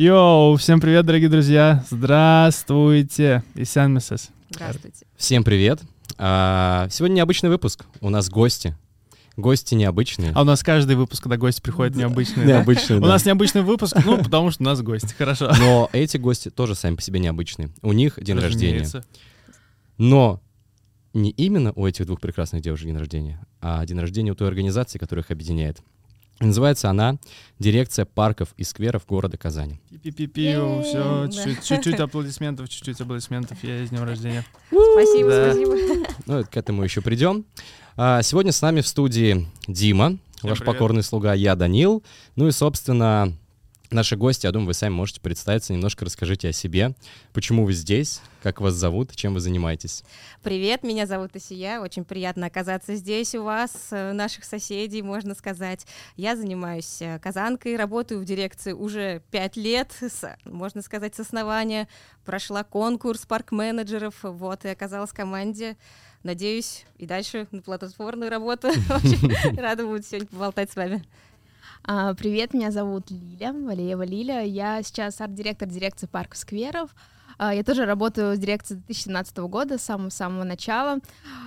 Йоу, всем привет, дорогие друзья. Здравствуйте. Исян Месес. Здравствуйте. Всем привет. А, сегодня необычный выпуск. У нас гости. Гости необычные. А у нас каждый выпуск, когда гости приходят, необычные. Необычные, У нас необычный выпуск, ну, потому что у нас гости. Хорошо. Но эти гости тоже сами по себе необычные. У них день рождения. Но не именно у этих двух прекрасных девушек день рождения, а день рождения у той организации, которая их объединяет. Называется она «Дирекция парков и скверов города Казани». Пи-пи-пиу, все, чуть-чуть, аплодисментов, чуть-чуть аплодисментов. Я с днем рождения. Спасибо, Да. спасибо. Ну, к этому еще придем. А, сегодня с нами в студии Дима, Всем ваш привет. покорный слуга, я Данил. Ну и, собственно, наши гости, я думаю, вы сами можете представиться, немножко расскажите о себе, почему вы здесь, как вас зовут, чем вы занимаетесь. Привет, меня зовут Исия. Очень приятно оказаться здесь у вас, э, наших соседей, можно сказать. Я занимаюсь э, казанкой, работаю в дирекции уже пять лет, с- можно сказать, с основания. Прошла конкурс парк-менеджеров, вот, и оказалась в команде. Надеюсь, и дальше на плодотворную работу. Рада буду сегодня поболтать с вами. А, Привет, меня зовут Лиля, Валеева Лиля. Я сейчас арт-директор дирекции парков скверов. А, Я тоже работаю с дирекцией 2017 года, с самого-самого начала.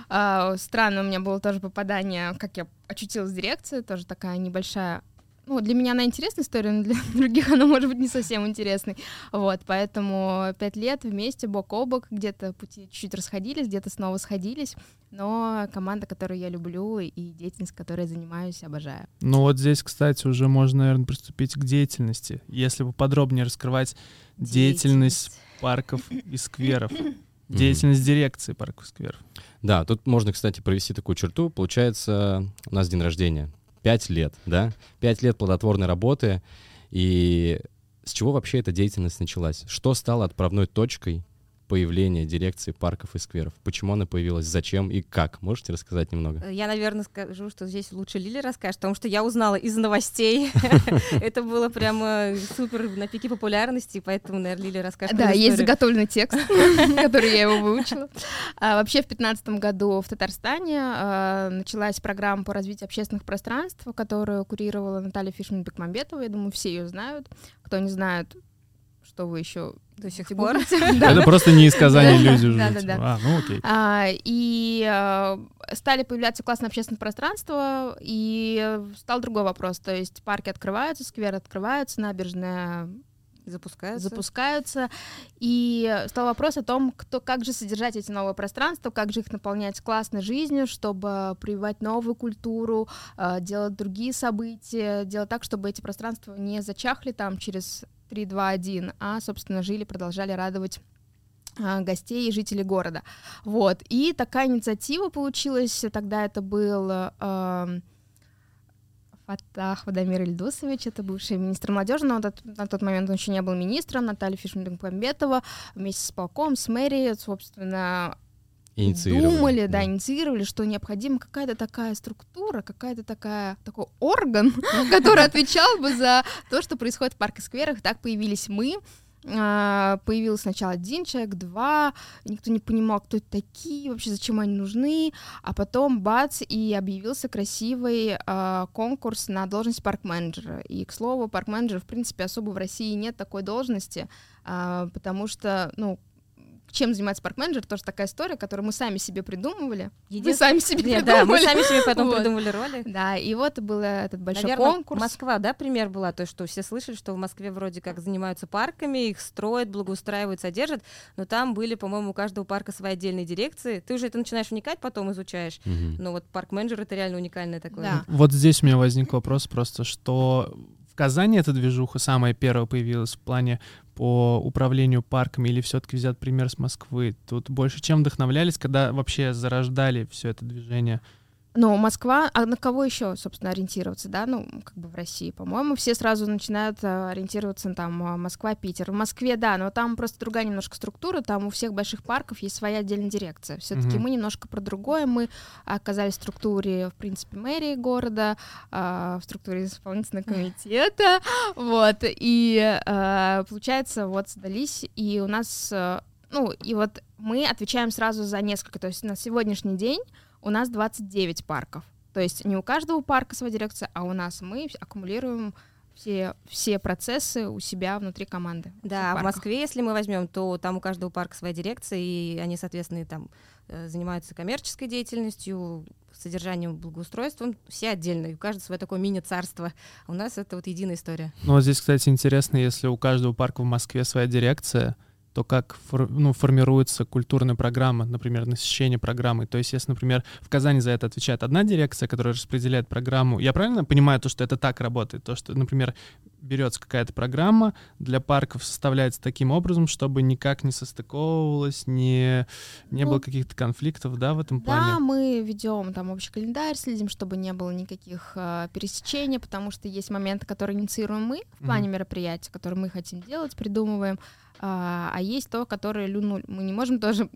А, Странно у меня было тоже попадание, как я очутилась в дирекции, тоже такая небольшая ну, для меня она интересная история, но для других она может быть не совсем интересной. Вот, поэтому пять лет вместе, бок о бок, где-то пути чуть-чуть расходились, где-то снова сходились, но команда, которую я люблю, и деятельность, которой я занимаюсь, обожаю. Ну вот здесь, кстати, уже можно, наверное, приступить к деятельности. Если бы подробнее раскрывать деятельность парков и скверов. Деятельность дирекции парков и скверов. Да, тут можно, кстати, провести такую черту. Получается, у нас день рождения. Пять лет, да? Пять лет плодотворной работы. И с чего вообще эта деятельность началась? Что стало отправной точкой появления дирекции парков и скверов? Почему она появилась? Зачем и как? Можете рассказать немного? Я, наверное, скажу, что здесь лучше Лили расскажет, потому что я узнала из новостей. Это было прямо супер на пике популярности, поэтому, наверное, Лили расскажет. Да, есть заготовленный текст, который я его выучила. А, Вообще в 2015 году в Татарстане а, началась программа по развитию общественных пространств, которую курировала Наталья Фишман-Бекмамбетова. Я думаю, все ее знают. Кто не знает, что вы еще До сих будете пор. Это просто не из Казани люди уже. да, да, типа, да. А, ну окей. А, И а, стали появляться классные общественные пространства, и стал другой вопрос. То есть парки открываются, скверы открываются, набережная Запускаются. запускаются. И стал вопрос о том, кто, как же содержать эти новые пространства, как же их наполнять классной жизнью, чтобы прививать новую культуру, э, делать другие события, делать так, чтобы эти пространства не зачахли там через 3, 2, 1, а, собственно, жили, продолжали радовать а, гостей и жителей города. Вот. И такая инициатива получилась. Тогда это был эм, Фатах Вадамир Ильдусович, это бывший министр молодежи, но тот, на тот момент он еще не был министром, Наталья Фишмбекмамбетова вместе с полком, с мэрией, собственно, Инициировали. думали, да, инициировали, что необходима какая-то такая структура, какая-то такая такой орган, который отвечал бы за то, что происходит в парке скверах. Так появились мы. А, Появился сначала один человек, два, никто не понимал, кто это такие, вообще зачем они нужны, а потом бац, и объявился красивый а, конкурс на должность парк-менеджера. И, к слову, парк-менеджер, в принципе, особо в России нет такой должности, а, потому что, ну, чем занимается парк-менеджер, тоже такая история, которую мы сами себе придумывали. Вы Единственное- сами себе Нет, да, мы сами себе потом Вот. придумали роли. Да, и вот был этот большой Наверное, конкурс. Москва, да, пример была, то, что все слышали, что в Москве вроде как занимаются парками, их строят, благоустраивают, содержат, но там были, по-моему, у каждого парка свои отдельные дирекции. Ты уже это начинаешь вникать, потом изучаешь. Мгм. Но вот парк-менеджер это реально уникальное такое. Да. Вот здесь у меня возник вопрос просто, что в Казани эта движуха самая первая появилась в плане по управлению парками или все-таки взят пример с Москвы? Тут больше чем вдохновлялись, когда вообще зарождали все это движение? Но Москва, а на кого еще, собственно, ориентироваться, да, ну, как бы в России, по-моему, все сразу начинают а, ориентироваться на там а, Москва, Питер. В Москве, да, но там просто другая немножко структура, там у всех больших парков есть своя отдельная дирекция. Все-таки Мгм. мы немножко про другое, мы оказались в структуре, в принципе, мэрии города, а, в структуре исполнительного комитета, вот, и получается, вот сдались, и у нас, ну, и вот мы отвечаем сразу за несколько, то есть на сегодняшний день у нас 29 парков. То есть не у каждого парка своя дирекция, а у нас мы аккумулируем все, все процессы у себя внутри команды. Да, в Москве, если мы возьмем, то там у каждого парка своя дирекция, и они, соответственно, там э, занимаются коммерческой деятельностью, содержанием, благоустройством, все отдельно, и у каждого свое такое мини-царство. А у нас это вот единая история. Ну вот здесь, кстати, интересно, если у каждого парка в Москве своя дирекция, то как фор, ну, формируется культурная программа, например, насыщение программы. То есть, если, например, в Казани за это отвечает одна дирекция, которая распределяет программу, я правильно понимаю то, что это так работает? То, что, например, берется какая-то программа для парков, составляется таким образом, чтобы никак не состыковывалось, не, не ну, было каких-то конфликтов, да, в этом да, плане? Да, мы ведем там общий календарь, следим, чтобы не было никаких э, пересечений, потому что есть моменты, которые инициируем мы в плане mm-hmm. мероприятия, которые мы хотим делать, придумываем, а, а есть то, которое ну, мы не можем тоже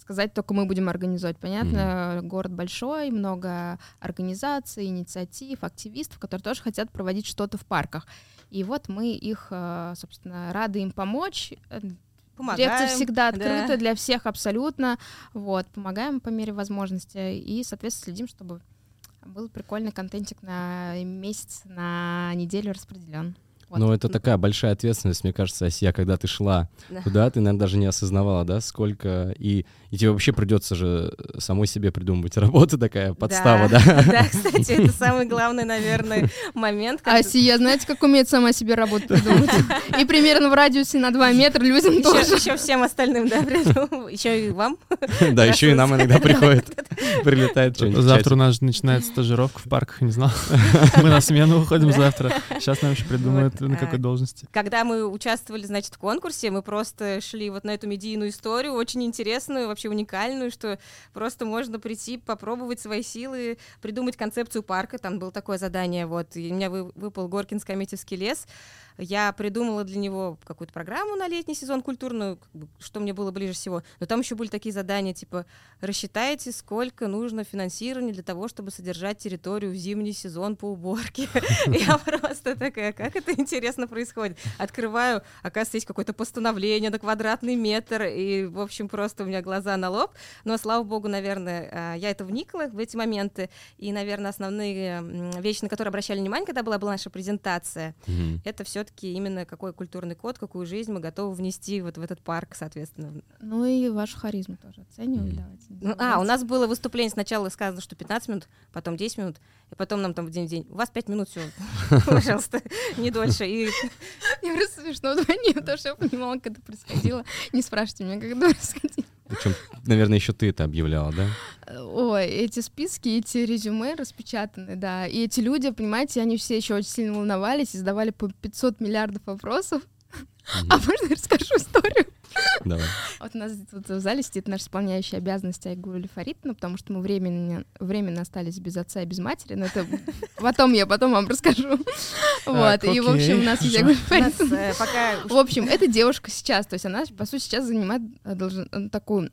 сказать, только мы будем организовать. Понятно, mm-hmm. город большой, много организаций, инициатив, активистов, которые тоже хотят проводить что-то в парках. И вот мы их, э, собственно, рады им помочь. Э, помогаем. Дирекция всегда открыта да. для всех абсолютно. Вот, помогаем по мере возможности и, соответственно, следим, чтобы был прикольный контентик на месяц, на неделю распределен. Вот. Но это такая большая ответственность, мне кажется, Асия, когда ты шла да. туда, ты, наверное, даже не осознавала, да, сколько... И, и тебе вообще придется же самой себе придумывать работу такая, подстава, да? Да, да кстати, это самый главный, наверное, момент. Когда... Асия, знаете, как умеет сама себе работу придумать? И примерно в радиусе на 2 метра людям еще, тоже. Еще всем остальным, да, Еще и вам. Да, еще и нам иногда приходит, прилетает что-нибудь. Завтра у нас начинается стажировка в парках, не знал. Мы на смену уходим завтра. Сейчас нам еще придумают на какой должности? Когда мы участвовали, значит, в конкурсе, мы просто шли вот на эту медийную историю, очень интересную, вообще уникальную, что просто можно прийти, попробовать свои силы, придумать концепцию парка. Там было такое задание, вот, и у меня выпал Горкинско-Метьевский лес, я придумала для него какую-то программу на летний сезон культурную, что мне было ближе всего. Но там еще были такие задания, типа, рассчитайте, сколько нужно финансирования для того, чтобы содержать территорию в зимний сезон по уборке. Я просто такая, как это интересно происходит. Открываю, оказывается, есть какое-то постановление на квадратный метр, и, в общем, просто у меня глаза на лоб. Но, слава богу, наверное, а, я это вникла в эти моменты, и, наверное, основные вещи, на которые обращали внимание, когда была, была наша презентация, это все все-таки именно какой культурный код, какую жизнь мы готовы внести вот в этот парк, соответственно. Ну и вашу харизму тоже оценивали, mm. давайте. Ну, а, у нас было выступление, сначала сказано, что 15 минут, потом 10 минут, и потом нам там в день в день, у вас 5 минут все, пожалуйста, не дольше. И... Мне просто смешно вдвойне, потому что я понимала, как это происходило. Не спрашивайте меня, как это происходило. Причем, наверное, еще ты это объявляла, да? Ой, эти списки, эти резюме распечатаны, да. И эти люди, понимаете, они все еще очень сильно волновались и задавали по 500 миллиардов вопросов. А можно я расскажу историю? Давай. Вот у нас тут в зале сидит наш исполняющий обязанности Айгуль Фаритовна, потому что мы временно, временно остались без отца и без матери, но это потом я потом вам расскажу. Вот, и в общем у нас есть Айгуль Фаритовна. Э, в общем, эта девушка сейчас, то есть она, по сути, сейчас занимает э, такую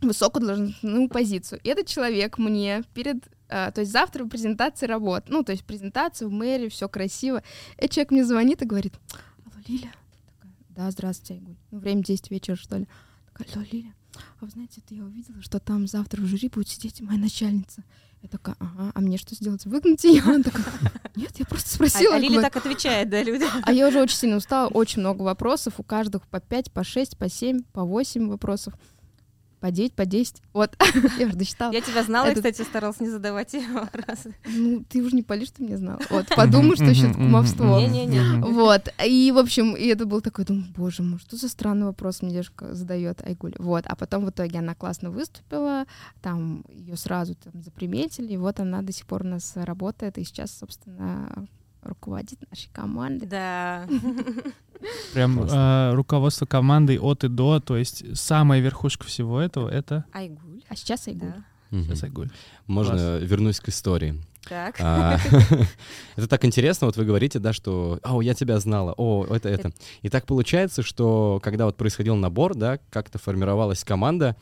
высокую должностную позицию. И этот человек мне перед Uh, то есть завтра презентация работ, ну, то есть презентация в мэрии, все красиво. Этот человек мне звонит и говорит, алло, Лиля, да, здравствуйте, Айгуль. Ну, время 10 вечера, что ли. Такая, алло, Лиля, а вы знаете, это я увидела, что там завтра в жюри будет сидеть моя начальница. Я такая, ага, а мне что сделать? Выгнать ее? Она такая, нет, я просто спросила. А, а Лиля так отвечает, да, людям? А я уже очень сильно устала, очень много вопросов, у каждого по 5, по 6, по 7, по 8 вопросов по 9, по 10. Вот, я уже досчитала. Я тебя знала, Этот... кстати, старалась не задавать вопросы. Ну, ты уже не палишь, ты меня знала. Вот, подумай, что еще кумовство. Не-не-не. Вот, и, в общем, и это был такой, думаю, боже мой, что за странный вопрос мне девушка задает Айгуль. Вот, а потом в итоге она классно выступила, там ее сразу там заприметили, и вот она до сих пор у нас работает, и сейчас, собственно, руководит нашей командой. Да. Прям э, руководство командой от и до, то есть самая верхушка всего этого — это... Айгуль. А сейчас Айгуль. Да. Сейчас Айгуль. Можно Класс. вернусь к истории. Так. А, это так интересно, вот вы говорите, да, что, о, я тебя знала, о, это, это. И так получается, что когда вот происходил набор, да, как-то формировалась команда,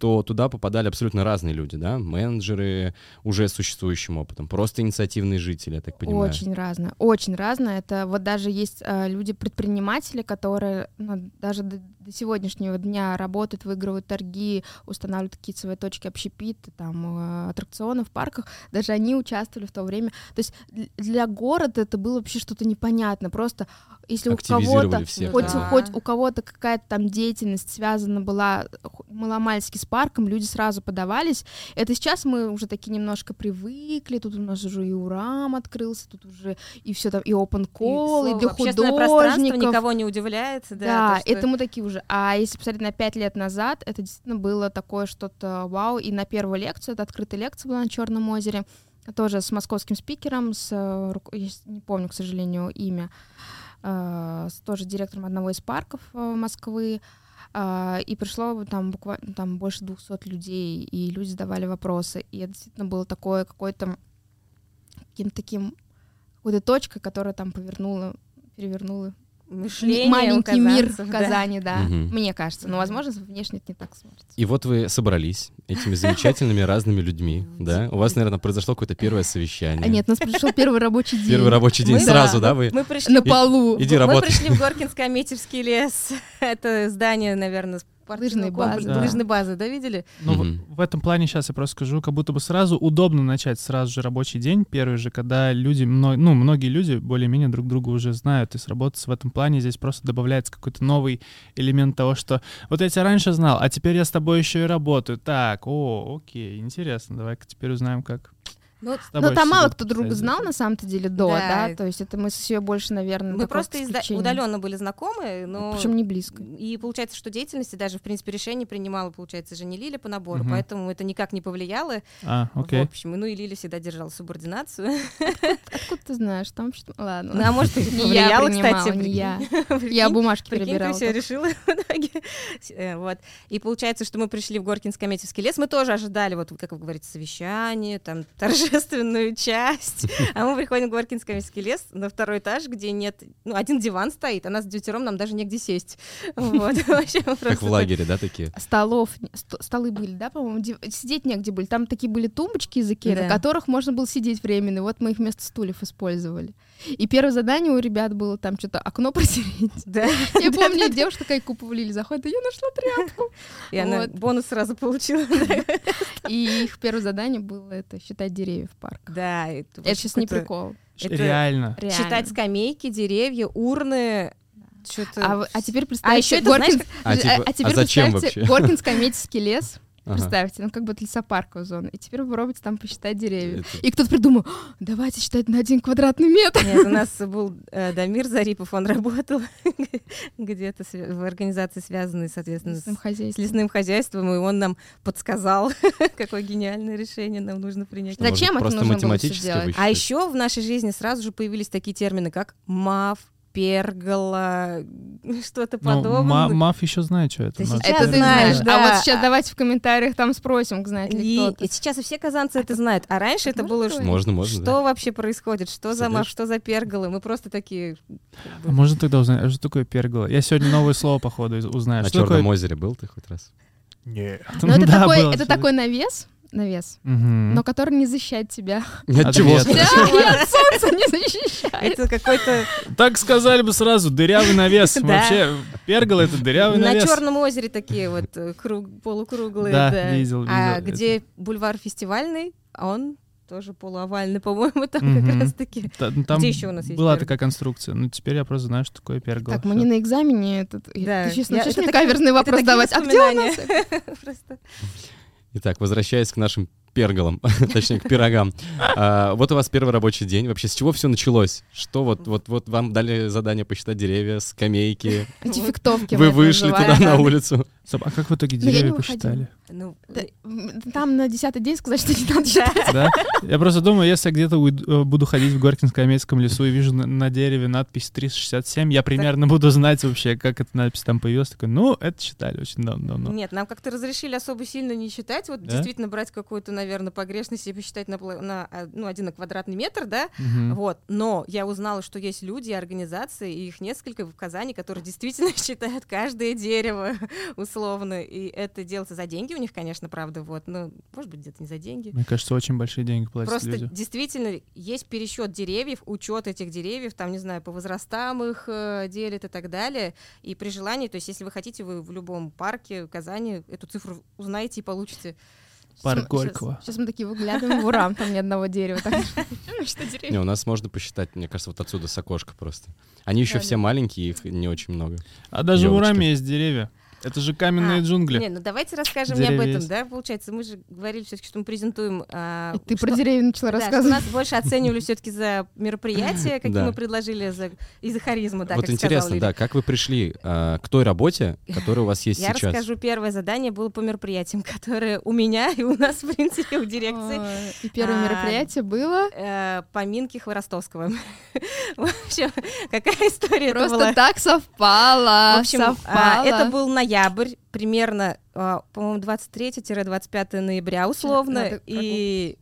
то туда попадали абсолютно разные люди, да, менеджеры уже с существующим опытом, просто инициативные жители, я так понимаю. Очень разное, очень разное. Это вот даже есть э, люди-предприниматели, которые ну, даже до, сегодняшнего дня работают, выигрывают торги, устанавливают кицевые точки общепита, там, э, аттракционы в парках, даже они участвовали в то время. То есть для города это было вообще что-то непонятно. Просто если у кого-то, хоть, да. хоть у кого-то какая-то там деятельность связана была маломальски с парком, люди сразу подавались. Это сейчас мы уже такие немножко привыкли, тут у нас уже и УРАМ открылся, тут уже и все там, и open call, и, слово, для пространство художников. никого не удивляет. Да, Да, то, что- это мы такие уже. А если посмотреть на пять лет назад, это действительно было такое что-то вау. И на первую лекцию, это открытая лекция была на Черном озере, тоже с московским спикером, с э, не помню, к сожалению, имя, э, с тоже директором одного из парков э, Москвы. А, И пришло там буквально там больше 200 людей, и люди задавали вопросы. И это действительно было такое какое-то каким-то таким какой-то точкой, которая там повернула, перевернула мышление маленький у мир в да. Казани, да. Мгм. Мне кажется. Но, возможно, внешне это не так смотрится. И вот вы собрались этими замечательными разными людьми, да? У вас, наверное, произошло какое-то первое совещание. А нет, у нас пришел первый рабочий день. Первый рабочий день Мы- сразу, да, да, вы? Мы пришли На полу. Иди Мы работай. пришли в Горкинско-Аметьевский лес. Это здание, наверное, Лыжной базы. Да. Лыжной базы, да, видели? Ну, в- Мгм. в, этом плане сейчас я просто скажу, как будто бы сразу удобно начать сразу же рабочий день, первый же, когда люди, мно- ну, многие люди более-менее друг друга уже знают, и сработаться в этом плане здесь просто добавляется какой-то новый элемент того, что вот я тебя раньше знал, а теперь я с тобой еще и работаю. Так, о, окей, интересно, давай-ка теперь узнаем, как Ну, Но там всё мало кто друга происходить. знал на самом-то деле до, Да. да. То есть это мы с ее больше, наверное, мы просто удаленно были знакомы, но... Причем не близко. И получается, что деятельности, даже, в принципе, решение принимала, получается, же не Лиля по набору, Мгм. поэтому это никак не повлияло. А, В окей. общем, ну и Лиля всегда держала субординацию. Откуда ты знаешь? Там что Ладно. Ну, а может, и Не я повлияла, принимала, кстати. не я. Я бумажки Прикинь, ты перебирала. все решила в итоге. Э, Вот. И получается, что мы пришли в Горкинско-Метьевский лес. Мы тоже ожидали, вот как вы говорите, совещание, там, торжественную часть. А мы приходим в Горкинско-Метьевский лес на второй этаж, где нет... Ну, один диван стоит, а нас с девятером нам даже негде сесть. Вот. Вообще Как в лагере, да, такие? Столов, столы были, да, по-моему, див- сидеть негде были. Там такие были тумбочки из Икеи, Да. на которых можно было сидеть временно. Вот мы их вместо стульев использовали. И первое задание у ребят было там что-то окно протереть. Да. Я помню, девушка такая купу Лили заходит, да я нашла тряпку. И она бонус сразу получила. И их первое задание было это считать деревья в парк. Да. Это сейчас не прикол. Реально. Реально. Считать скамейки, деревья, урны. Что-то... А, а теперь представьте, еще это, знаешь, Горкин- А, типа, а теперь а зачем представьте вообще? Горкинско-Метьевский лес. Ага. Представьте, ну как бы лесопарковая зона. И теперь вы попробуйте там посчитать деревья. Это- И кто-то придумал, «А, давайте считать на один квадратный метр. Нет, у нас был э, Дамир Зарипов, он работал где-то в организации, связанной, соответственно, с, Лесным с хозяйством. лесным хозяйством, и он нам подсказал, какое гениальное решение нам нужно принять. Зачем это нужно было делать? высчитать? А еще в нашей жизни сразу же появились такие термины, как МАФ, пергола, что-то Ну, подобное. ма- Маф еще знает, что это. Ты сейчас Это ты знаешь, да. А вот сейчас давайте в комментариях там спросим, знает ли И, кто-то. и сейчас и все казанцы это знают, а раньше это было? Можно, можно, что да. вообще происходит, что за МАФ, что за перголы, мы просто такие... А можно тогда узнать, а что такое пергола? Я сегодня новое слово, походу, узнаю. На Черном озере был ты хоть раз? Нет. Но это, такой навес, навес, Мгм. но который не защищает тебя. От чего? Да, от солнца не защищает. Это какой-то... Так сказали бы сразу, дырявый навес. Вообще, пергола — это дырявый На навес. Черном озере такие вот э, круг, полукруглые, Да, видел, А где бульвар фестивальный, он тоже полуовальный, по-моему, там Мгм. как раз-таки. Та- ну, Там Где ещё у нас есть была пергола? такая конструкция. Ну, теперь я просто знаю, что такое пергола. Так, мы не на экзамене. Этот... Да, Ты сейчас я- начнешь это мне каверзный вопрос давать. А где у нас? Итак, возвращаясь к нашим перголам, точнее, к пирогам. А, Вот у вас первый рабочий день. Вообще, с чего все началось? Что вот, вот, вот вам дали задание посчитать деревья, скамейки, Эти фиктовки. вы вышли называем. туда на улицу. А как в итоге деревья посчитали? Ну, Там на десятый день сказать, что не надо да. считать. Да? Я просто думаю, если я где-то уйду- э, буду ходить в Горкинско-Амельском лесу и вижу на, на дереве надпись 367, я примерно буду знать вообще, как эта надпись там появилась. Такой, ну, это считали очень давно-давно. Нет, нам как-то разрешили особо сильно не считать, вот Да? действительно брать какую-то, наверное, погрешность и посчитать на, на а, ну, один на квадратный метр, да, Мгм. вот. Но я узнала, что есть люди, организации, и их несколько в Казани, которые действительно считают каждое дерево условно, и это делается за деньги, у них, конечно, правда, вот, но, может быть, где-то не за деньги. Мне кажется, очень большие деньги платят Просто люди. действительно есть пересчет деревьев, учет этих деревьев, там, не знаю, по возрастам их э, делят и так далее. И при желании, то есть, если вы хотите, вы в любом парке в Казани эту цифру узнаете и получите. Парк Горького. Сейчас, мы такие выглядываем в урам, там ни одного дерева. Не, у нас можно посчитать, мне кажется, вот отсюда с окошка просто. Они еще все маленькие, их не очень много. А даже в. Ураме есть деревья. Это же каменные А, джунгли. Не, ну давайте расскажем не об Деревья этом, есть. да, получается. Мы же говорили все-таки, что мы презентуем... а, И Ты что- про деревья начала Да, что рассказывать. нас больше оценивали все-таки за мероприятия, какие Да. мы предложили, за, и за харизму, да, вот интересно, да, как вы пришли а, к той работе, которая у вас есть Я сейчас? расскажу, первое задание было по мероприятиям, которые у меня и у нас, в принципе, у дирекции. И первое А, мероприятие было э, поминки Хворостовского. В общем, какая история просто была? так совпало. В общем, а, совпало. это был ноябрь, примерно, а, по-моему, 23-25 ноября условно, и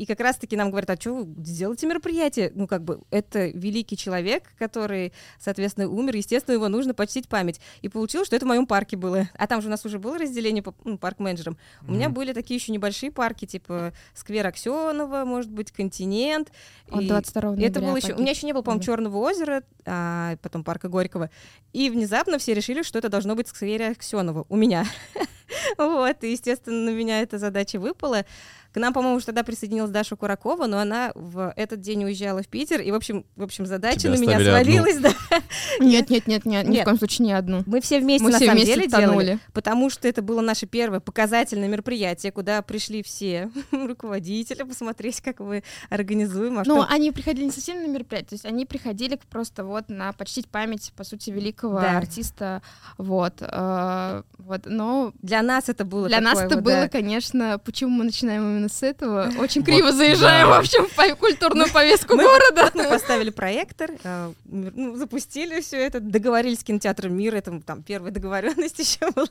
и как раз-таки нам говорят, а что вы сделаете мероприятие? Ну, как бы, это великий человек, который, соответственно, умер, естественно, его нужно почтить память. И получилось, что это в моем парке было. А там же у нас уже было разделение по ну, парк-менеджерам. У меня были такие еще небольшие парки, типа сквер Аксенова, может быть, континент. Он И- 22 и ноября это было еще. У меня еще не было, по-моему. Черного озера, а потом парка Горького. И внезапно все решили, что это должно быть в сквере Аксенова. У меня. Вот, и, естественно, на меня эта задача выпала. К нам, по-моему, уже тогда присоединилась Даша Куракова, но она в этот день уезжала в Питер, и, в общем, в общем задача Тебя на меня одну. свалилась, да. Нет, нет, нет, нет, ни Нет. в коем случае не одну. Мы все вместе, Мы на все самом вместе деле, делали, тонули. потому что это было наше первое показательное мероприятие, куда пришли все руководители посмотреть, как мы организуем. А Ну, что- они приходили не совсем на мероприятие, то есть они приходили просто вот на почтить память, по сути, великого Да. артиста, вот, э, вот, но для нас это было для нас это вот, было, да. конечно, почему мы начинаем именно с этого, очень Вот, криво заезжаем, да. в общем, в по- культурную повестку Мы- города. Мы поставили проектор, э, ну, запустили все это, договорились с кинотеатром Мир, это там первая договоренность еще была,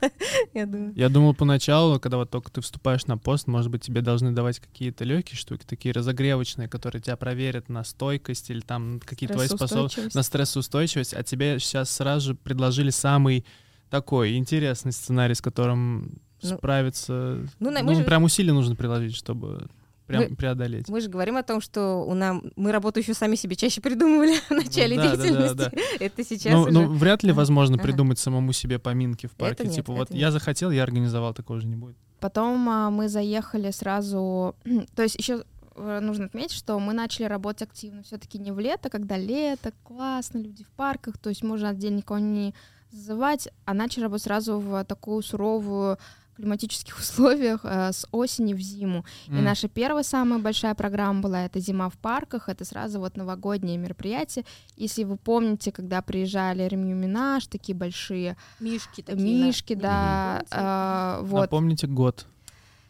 я думаю. Я думал поначалу, когда вот только ты вступаешь на пост, может быть, тебе должны давать какие-то легкие штуки, такие разогревочные, которые тебя проверят на стойкость или там какие твои способности, на стрессоустойчивость, а тебе сейчас сразу же предложили самый такой интересный сценарий, с которым Ну, справиться. ну, на- Ну, мы же- прям усилия нужно приложить, чтобы прям Мы- преодолеть. Мы же говорим о том, что у нам мы работу еще сами себе чаще придумывали в начале да, да, да, деятельности. да. Это сейчас Ну, уже. ну, вряд ли возможно ага. придумать самому себе поминки в парке. Это нет, типа, вот это я нет. захотел, я организовал, такого же не будет. Потом а, мы заехали сразу, то есть еще нужно отметить, что мы начали работать активно все-таки не в лето, когда лето, классно, люди в парках, то есть можно отдельно никого не зазывать, а начали работать сразу в такую суровую климатических условиях э, с осени в зиму. И М. наша первая самая большая программа была это зима в парках, это сразу вот новогоднее мероприятие. Если вы помните, когда приезжали Ремью Минаж, такие большие Мишки такие. мишки, да, э, вот. Напомните год.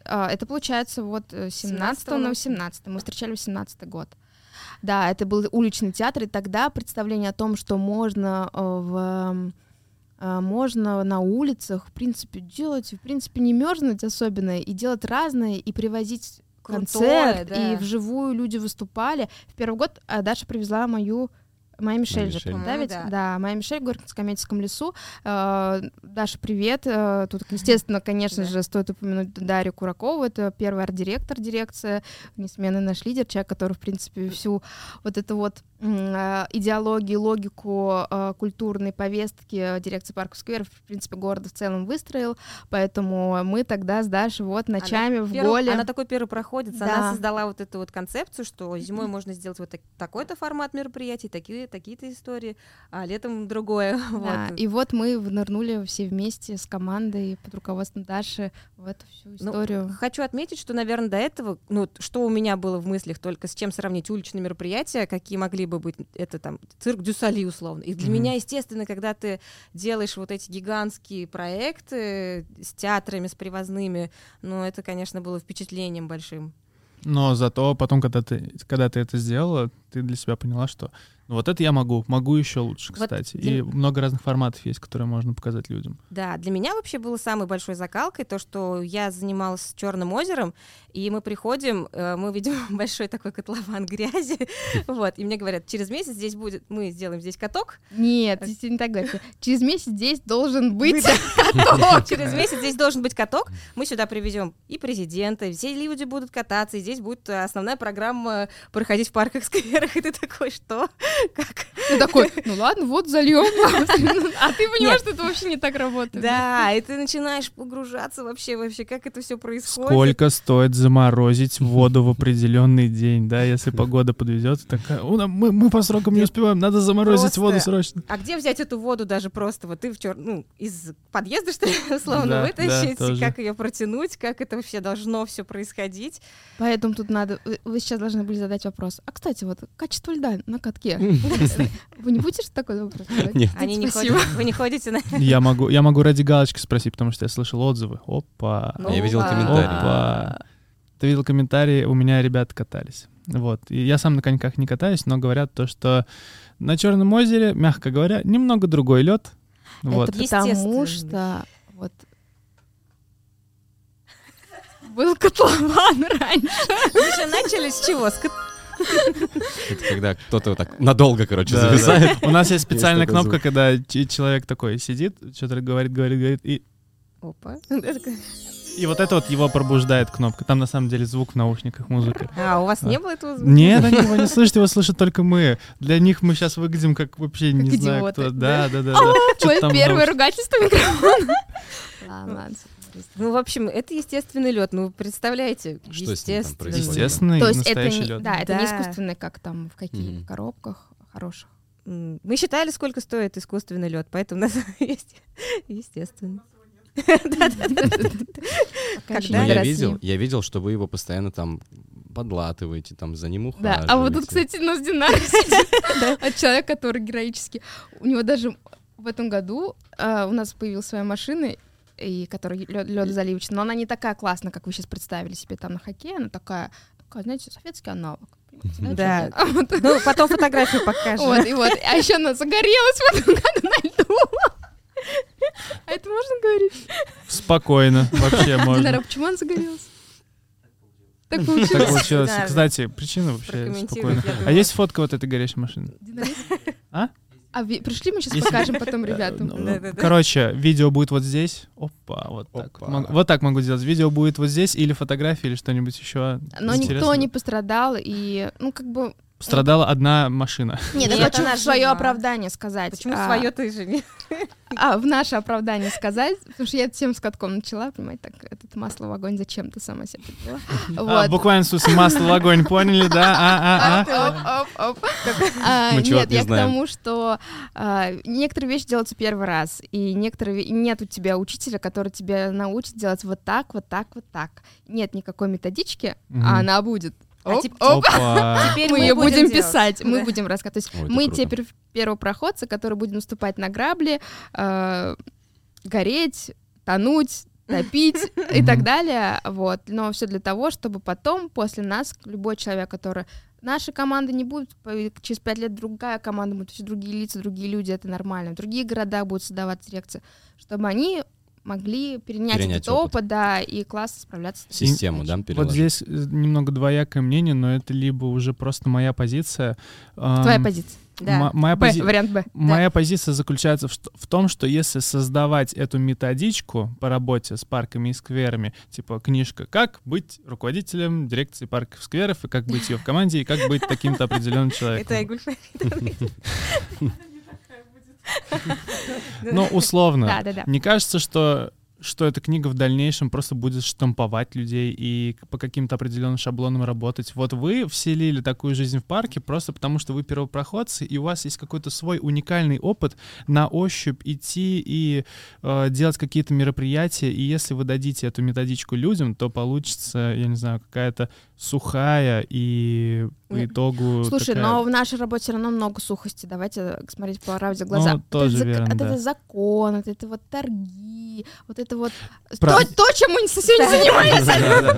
А, Это получается вот э, 17 на 18 Мы встречали 18 год. Да, это был уличный театр, и тогда представление о том, что можно э, в э, можно на улицах, в принципе, делать, в принципе, не мерзнуть особенно, и делать разное, и привозить концерт, да. и вживую люди выступали. В первый год а, Даша привезла мою Моя Мишель же, Мишель. по-моему, да, ведь? да. Да, Моя Мишель, Горьком комедийском лесу. Э, Даша, привет. Э, Тут, естественно, конечно Да. же, стоит упомянуть Дарью Куракову. Это первый арт-директор дирекции, несменный наш лидер, человек, который, в принципе, всю вот эту вот э, идеологию, логику э, культурной повестки дирекции Парк Сквер, в принципе, города в целом выстроил. Поэтому мы тогда с Дашей вот ночами в Первый- голе... Она такой первый проходит. Да. Она создала вот эту вот концепцию, что зимой можно сделать вот так- такой-то формат мероприятий, такие, такие-то истории, а летом другое. Да, Вот. И вот мы нырнули все вместе с командой под руководством Даши в эту всю Ну, историю. Хочу отметить, что, наверное, до этого, ну, что у меня было в мыслях, только с чем сравнить уличные мероприятия, какие могли бы быть, это там цирк Дюсали условно. И для Мгм. меня, естественно, когда ты делаешь вот эти гигантские проекты с театрами, с привозными, ну, это, конечно, было впечатлением большим. Но зато потом, когда ты, когда ты это сделала, ты для себя поняла, что ну, вот это я могу, могу еще лучше, Вот кстати. для- И много разных форматов есть, которые можно показать людям. Да, для меня вообще было самой большой закалкой то, что я занималась Черным озером, и мы приходим, э, мы видим большой такой котлован грязи, вот, и мне говорят, через месяц здесь будет, мы сделаем здесь каток, Нет, здесь не так говорите. Через месяц здесь должен быть через месяц здесь должен быть каток, мы сюда привезем и президента, и все люди будут кататься, и здесь будет э, основная программа проходить в парках, скверах, и ты такой, что? Как? Ты такой, ну ладно, вот зальем. А ты понимаешь, что это вообще не так работает. Да, и ты начинаешь погружаться вообще, вообще, как это все происходит. Сколько стоит заморозить воду в определенный день, да, если погода подведет, такая, «О, нам- мы, мы по срокам не успеваем, надо заморозить воду срочно. А где взять эту воду даже просто? Вот ты в чер... ну, из подъезда, что ли, условно, вытащить, как ее протянуть, как это вообще должно все происходить. Поэтому тут надо... Вы сейчас должны были задать вопрос. А, кстати, вот качество льда на катке. Вы не будете такой вопрос задать? Нет. Они не Спасибо. ходят, вы не ходите на... Я могу, я могу ради галочки спросить, потому что я слышал отзывы. Опа. Ну, Я видел комментарии. Опа. Ты видел комментарии, у меня ребята катались. Вот. И я сам на коньках не катаюсь, но говорят то, что на Черном озере, мягко говоря, немного другой лед. Вот. Это потому Естественно. что вот был котлован раньше. Вы же начали с чего? С кат- Это когда кто-то так надолго, короче, зависает. У нас есть специальная кнопка, когда человек такой сидит, что-то говорит, говорит, говорит, и, Опа. и вот это вот его пробуждает кнопка. Там на самом деле звук в наушниках, музыка. А, у вас не было этого звука? Нет, они его не слышат, его слышат только мы. Для них мы сейчас выглядим как вообще не знаю кто. да? Да, да, в первое ругательство микрофона. Ладно. Ну, в общем, это естественный лед. Ну, представляете, Что происходит? Естественный То есть это не, лед. да, это не Да. искусственный, как там в каких Мгм. коробках хороших. Мы считали, сколько стоит искусственный лед, поэтому у нас есть еще Когда не я видел, я видел, что вы его постоянно там подлатываете, там за ним Да, ухаживаете. а вот тут, кстати, у нас сидит. От человека, который героически... У него даже в этом году а, у нас появилась своя машина, и которая ледозаливочная, но она не такая классная, как вы сейчас представили себе там на хоккее, она такая, такая, знаете, советский аналог. Да. Ну, потом фотографию покажем. Вот, и вот. А еще она загорелась в этом году на льду. А это можно говорить? Спокойно, вообще можно. Динара, почему она загорелась? Так Так получилось. получилось. Да. Кстати, причина вообще спокойно. А есть фотка вот этой горящей машины? Динара, А? А ви- пришли, мы сейчас Если- покажем потом ребятам. Ну, Да-да-да. Короче, видео будет вот здесь. Опа, вот так. Вот. Вот так могу делать. Видео будет вот здесь или фотографии, или что-нибудь еще. Но никто не пострадал, и, ну, как бы... Пострадала одна машина. Нет, я хочу свое оправдание сказать. Почему А, свое ты же не... А, в наше оправдание сказать, потому что я тему с катком начала, понимаете, так, этот масло в огонь зачем ты сама себе придала. А, Вот. буквально в масло в огонь, поняли, да? А, а, а. Оп, оп, оп. А, Нет, не я к тому, что а, некоторые вещи делаются первый раз, и некоторые нет у тебя учителя, который тебя научит делать вот так, вот так, вот так. Нет никакой методички, а она будет. А Оп, теп- оп. Опа. Теперь мы ее будем делать. писать, мы Да. будем рассказывать. То есть Ой, мы круто. те пер- первопроходцы, которые будем наступать на грабли, э, гореть, тонуть, топить и так далее. Вот. Но все для того, чтобы потом, после нас, любой человек, который... Наша команда не будет, по- через пять лет другая команда будет, все другие лица, другие люди, это нормально. Другие города будут создавать дирекции, чтобы они могли перенять, Перенять этот опыт. опыт, да, и классно справляться. с. Систему, да, Вот переложить? здесь э, немного двоякое мнение, но это либо уже просто моя позиция. Твоя позиция. Да. Моя Б, пози- вариант Б. Моя позиция заключается в, в том, что если создавать эту методичку по работе с парками и скверами, типа книжка «Как быть руководителем дирекции парков и скверов, и как быть ее в команде, и как быть таким-то определенным Это человеком». Айгуль Ну, условно. Да, да, да. Не кажется, что что эта книга в дальнейшем просто будет штамповать людей и по каким-то определенным шаблонам работать. Вот вы вселили такую жизнь в парке просто потому, что вы первопроходцы, и у вас есть какой-то свой уникальный опыт на ощупь идти и э, делать какие-то мероприятия. И если вы дадите эту методичку людям, то получится, я не знаю, какая-то сухая и по Нет. итогу Слушай, такая- но в нашей работе все равно много сухости. Давайте смотреть по правде в глаза. Ну, тоже это, зак- верно, вот да. это закон, вот это вот торги, вот это вот Про- то, то, чем мы совсем не занимаемся.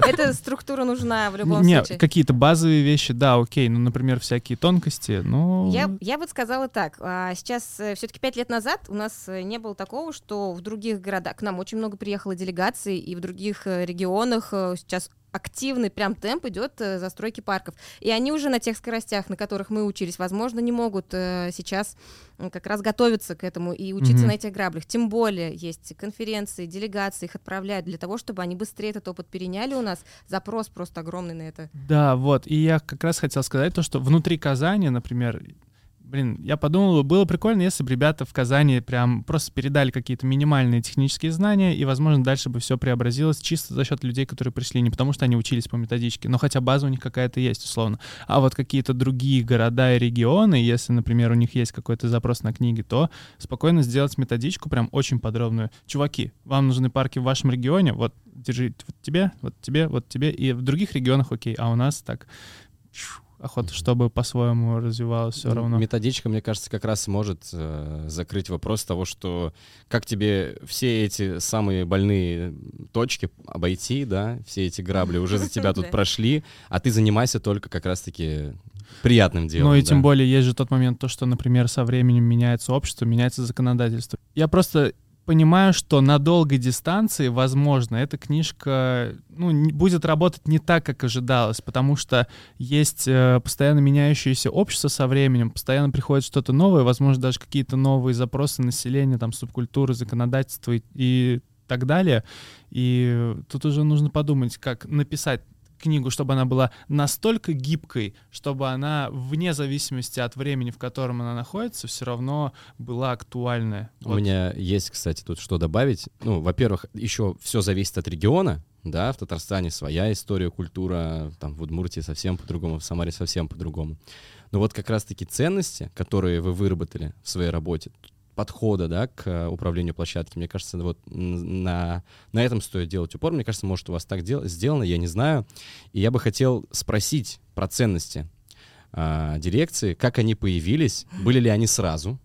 Эта структура нужна в любом случае. какие-то базовые вещи, да, окей, ну, например, всякие тонкости, ну... Я, я вот сказала так. а, Сейчас все-таки пять лет назад у нас э, не было такого, что в других городах к нам очень много приехало делегаций, и в других э, регионах э, сейчас активный прям темп идет э, застройки парков. И они уже на тех скоростях, на которых мы учились, возможно, не могут э, сейчас как раз готовиться к этому и учиться Мгм. на этих граблях. Тем более есть конференции, делегации, их отправляют для того, чтобы они быстрее этот опыт переняли у нас. Запрос просто огромный на это. Да, вот. И я как раз хотел сказать то, что внутри Казани, например, блин, я подумал, было прикольно, если бы ребята в Казани прям просто передали какие-то минимальные технические знания, и, возможно, дальше бы все преобразилось чисто за счет людей, которые пришли, не потому что они учились по методичке, но хотя база у них какая-то есть, условно. А вот какие-то другие города и регионы, если, например, у них есть какой-то запрос на книги, то спокойно сделать методичку прям очень подробную. Чуваки, вам нужны парки в вашем регионе, вот держи вот тебе, вот тебе, вот тебе, и в других регионах окей, а у нас так охота, чтобы по-своему развивалось все равно. Методичка, мне кажется, как раз может э, закрыть вопрос того, что как тебе все эти самые больные точки обойти, да, все эти грабли уже за тебя тут прошли, а ты занимайся только как раз-таки приятным делом. Ну и да. тем более есть же тот момент, то, что, например, со временем меняется общество, меняется законодательство. Я просто понимаю, что на долгой дистанции, возможно, эта книжка ну, будет работать не так, как ожидалось, потому что есть э, постоянно меняющееся общество со временем, постоянно приходит что-то новое, возможно, даже какие-то новые запросы населения, там, субкультуры, законодательства и, и так далее. И тут уже нужно подумать, как написать книгу, чтобы она была настолько гибкой, чтобы она, вне зависимости от времени, в котором она находится, все равно была актуальная. У Вот. меня есть, кстати, тут что добавить. Ну, во-первых, еще все зависит от региона. Да, в Татарстане своя история, культура, там в Удмуртии совсем по-другому, в Самаре совсем по-другому. Но вот как раз-таки ценности, которые вы выработали в своей работе, подхода, да, к э, управлению площадки, мне кажется, вот на, на этом стоит делать упор. Мне кажется, может, у вас так дел- сделано, я не знаю. И я бы хотел спросить про ценности а, дирекции, как они появились, были ли они сразу,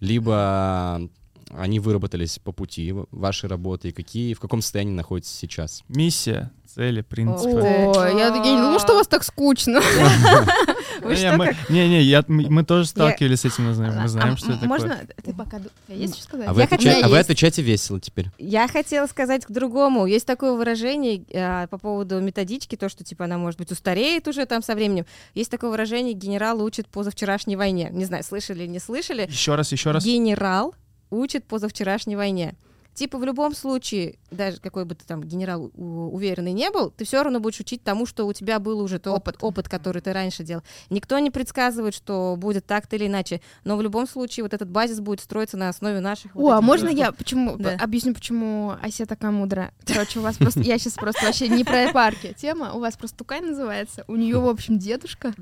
либо они выработались по пути вашей работы, и какие, в каком состоянии находитесь сейчас? Миссия, цели, принципы. О, я, не думала, что у вас так скучно. Вы Не, что, мы, тоже сталкивались с этим, мы знаем, мы знаем, А что это Можно, ты пока... тебя есть что сказать? А вы, а отвечаете весело теперь. Я хотела сказать к другому. Есть такое выражение по поводу методички, то, что типа она, может быть, устареет уже там со временем. Есть такое выражение «генерал учит по завчерашней войне». Не знаю, слышали или не слышали. Еще раз, еще раз. Генерал учит по завчерашней войне. Типа в любом случае, даже какой бы ты там генерал уверенный не был, ты все равно будешь учить тому, что у тебя был уже тот опыт, опыт, который ты раньше делал. Никто не предсказывает, что будет так-то или иначе, но в любом случае вот этот базис будет строиться на основе наших. вот О, а этих можно вот- я почему Да. объясню, почему Ася такая мудрая? Короче, у вас просто я сейчас просто вообще не про парки тема. У вас просто Тукай называется. У нее, в общем, дедушка.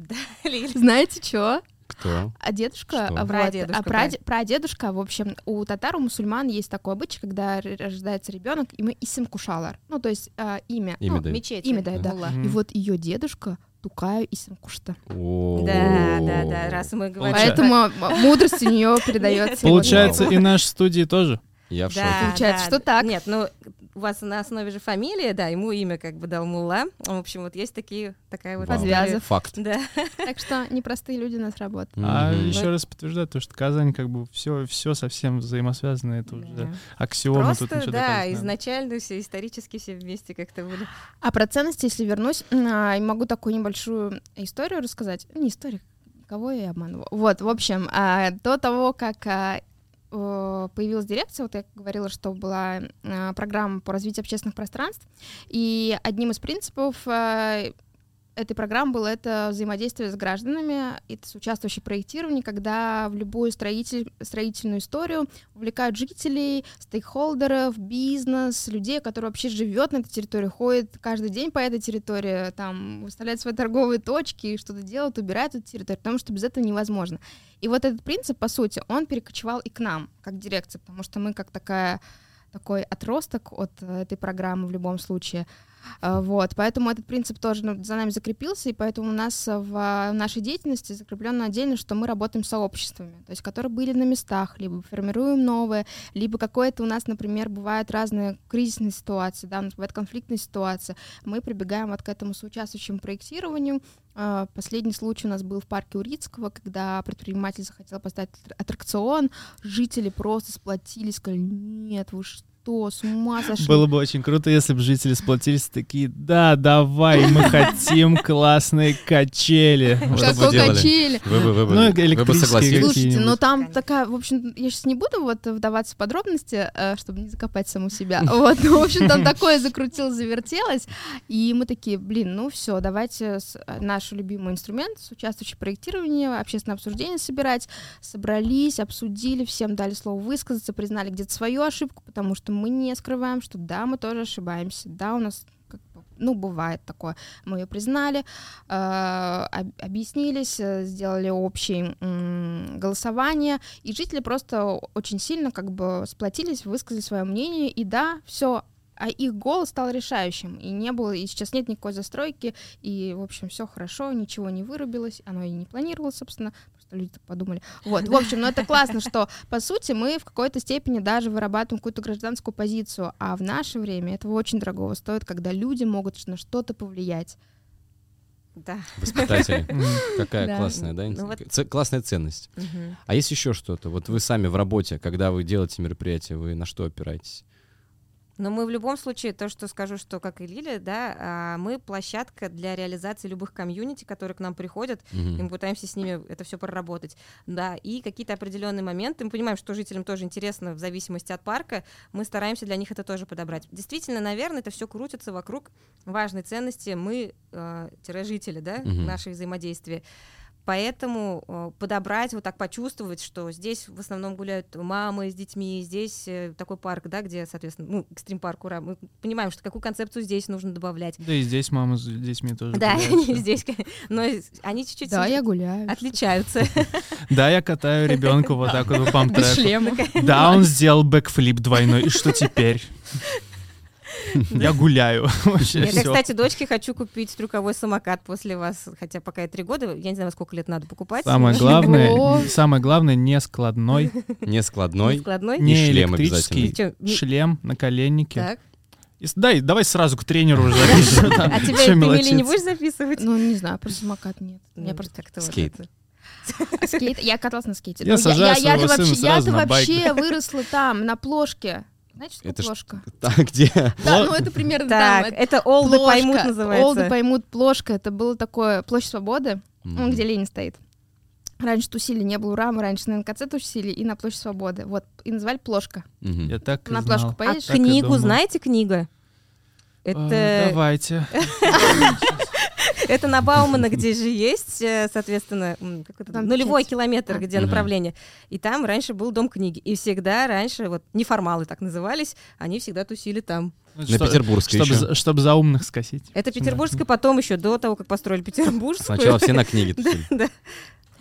Лиль. Знаете что? Кто? А дедушка, Что? а, вот, Прадедушка, а праде- прадедушка, в общем, у татар, у мусульман есть такой обычай, когда рождается ребенок, и мы исим кушалар, ну то есть а, имя, Имя ну, дают. Мечеть. имя дают, да. Мулла. И вот ее дедушка Тукаю исим кушта. Да, да, да, раз мы говорим. Поэтому мудрость у нее передается. Получается, и наши студии тоже. Я в Да, шоке. Получается, да, что так. Нет, ну у вас на основе же фамилия, да, ему имя как бы дал Мулла. В общем, вот есть такие, такая вот. Подвязов. Факт. Да. Так что непростые люди у нас работают. А еще раз подтверждаю, то, что Казань как бы все, все совсем взаимосвязано, это уже Да. аксиома, тут Просто, ничего да, изначально все исторически все вместе как-то были. А про ценности, если вернусь, а, могу такую небольшую историю рассказать. Не историю, кого я обманываю. Вот, в общем, а, до того, как а, появилась дирекция, вот я говорила, что была а, программа по развитию общественных пространств, и одним из принципов а, этой программы было это взаимодействие с гражданами, это соучаствующее проектирование, когда в любую строитель, строительную историю увлекают жителей, стейкхолдеров, бизнес, людей, которые вообще живет на этой территории, ходит каждый день по этой территории, там, выставляет свои торговые точки, что-то делает, убирает эту территорию, потому что без этого невозможно. И вот этот принцип, по сути, он перекочевал и к нам, как дирекция, потому что мы как такая такой отросток от э, этой программы в любом случае. А, Вот, поэтому этот принцип тоже ну, за нами закрепился, и поэтому у нас в, в нашей деятельности закреплено отдельно, что мы работаем с сообществами, то есть которые были на местах, либо формируем новые, либо какое-то у нас, например, бывают разные кризисные ситуации, да, у нас бывает конфликтная ситуация, мы прибегаем вот к этому соучаствующему проектированию. А, Последний случай у нас был в парке Урицкого, когда предприниматель захотел поставить аттракцион, жители просто сплотились, сказали, нет, вы что, с ума сошли? Было бы очень круто, если бы жители сплотились такие, да, давай, мы хотим классные качели. Что бы качели? Вы бы, вы бы, Ну, вы бы согласились? Слушайте, ну там такая, в общем, я сейчас не буду вот вдаваться в подробности, э, чтобы не закопать саму себя. Вот, ну, в общем, там такое закрутилось, завертелось, и мы такие, блин, ну все, давайте э, наш любимый инструмент, с участвующее проектирование, общественное обсуждение собирать, собрались, обсудили, всем дали слово высказаться, признали где-то свою ошибку, потому что мы не скрываем, что да, мы тоже ошибаемся, да, у нас как бы, ну, бывает такое. Мы ее признали, э, об- объяснились, э, сделали общее м, голосование, и жители просто очень сильно как бы сплотились, высказали свое мнение, и да, все, а их голос стал решающим, и не было, и сейчас нет никакой застройки, и, в общем, все хорошо, ничего не вырубилось, оно и не планировалось, собственно, люди так подумали. Вот, в общем, ну это классно, что, по сути, мы в какой-то степени даже вырабатываем какую-то гражданскую позицию, а в наше время этого очень дорогого стоит, когда люди могут на что-то повлиять. Да. Воспитатели. Какая Да. классная, да? Ну вот- ц- Классная ценность. А есть еще что-то? Вот вы сами в работе, когда вы делаете мероприятие, вы на что опираетесь? Но мы в любом случае, то, что скажу, что как и Лиля, да, а, мы площадка для реализации любых комьюнити, которые к нам приходят, и Мгм. мы пытаемся с ними это все проработать. Да, и какие-то определенные моменты, мы понимаем, что жителям тоже интересно в зависимости от парка, мы стараемся для них это тоже подобрать. Действительно, наверное, это все крутится вокруг важной ценности мы, э, тире жители, да, Мгм. наши взаимодействия. Поэтому э, подобрать, вот так почувствовать, что здесь в основном гуляют мамы с детьми, здесь э, такой парк, да, где, соответственно, ну, экстрим-парк, ура, мы понимаем, что какую концепцию здесь нужно добавлять. Да и здесь мама с детьми тоже Да, они здесь, но они чуть-чуть Да, я гуляю. отличаются. Да, я катаю ребенка вот так вот по шлема. Да, он сделал бэкфлип двойной. И что теперь? Я гуляю. Вообще Я, кстати, дочке хочу купить трюковой самокат после вас, хотя пока ей три года, я не знаю, сколько лет надо покупать. Самое но главное, самое главное, не складной, Не складной. не складной. Не шлем обязательно. Шлем, наколенники. Так. И с- Дай, давай сразу к тренеру уже запишем. А тебя, ты, Мили, не будешь записывать? Ну, не знаю, про самокат нет. У меня Ну, просто как-то Скейт. скейт, я каталась на скейте. Я Ну, сажаю я, своего я-то сына вообще, сразу я-то на байк. вообще выросла там, на плошке. Это ж- плошка? Так, где? Да, ну это примерно там. Так, это это Олды поймут называется. Олды поймут плошка. Это было такое площадь свободы, Мгм. где Ленин стоит. Раньше тусили, не было ура, мы раньше на НКЦ тусили и на площадь свободы. Вот, и называли плошка. Я так На знал. плашку А поедешь? Так книгу, знаете книга? А, Это, Давайте. это на Баумана, где же есть, э, соответственно, нулевой километр, где направление. И там раньше был дом книги. И всегда раньше, вот неформалы так назывались, они всегда тусили там. На Что- Петербургской Чтобы, еще. чтобы за умных скосить. Это петербургская, потом еще до того, как построили петербургскую. Сначала все на книге тусили. Да.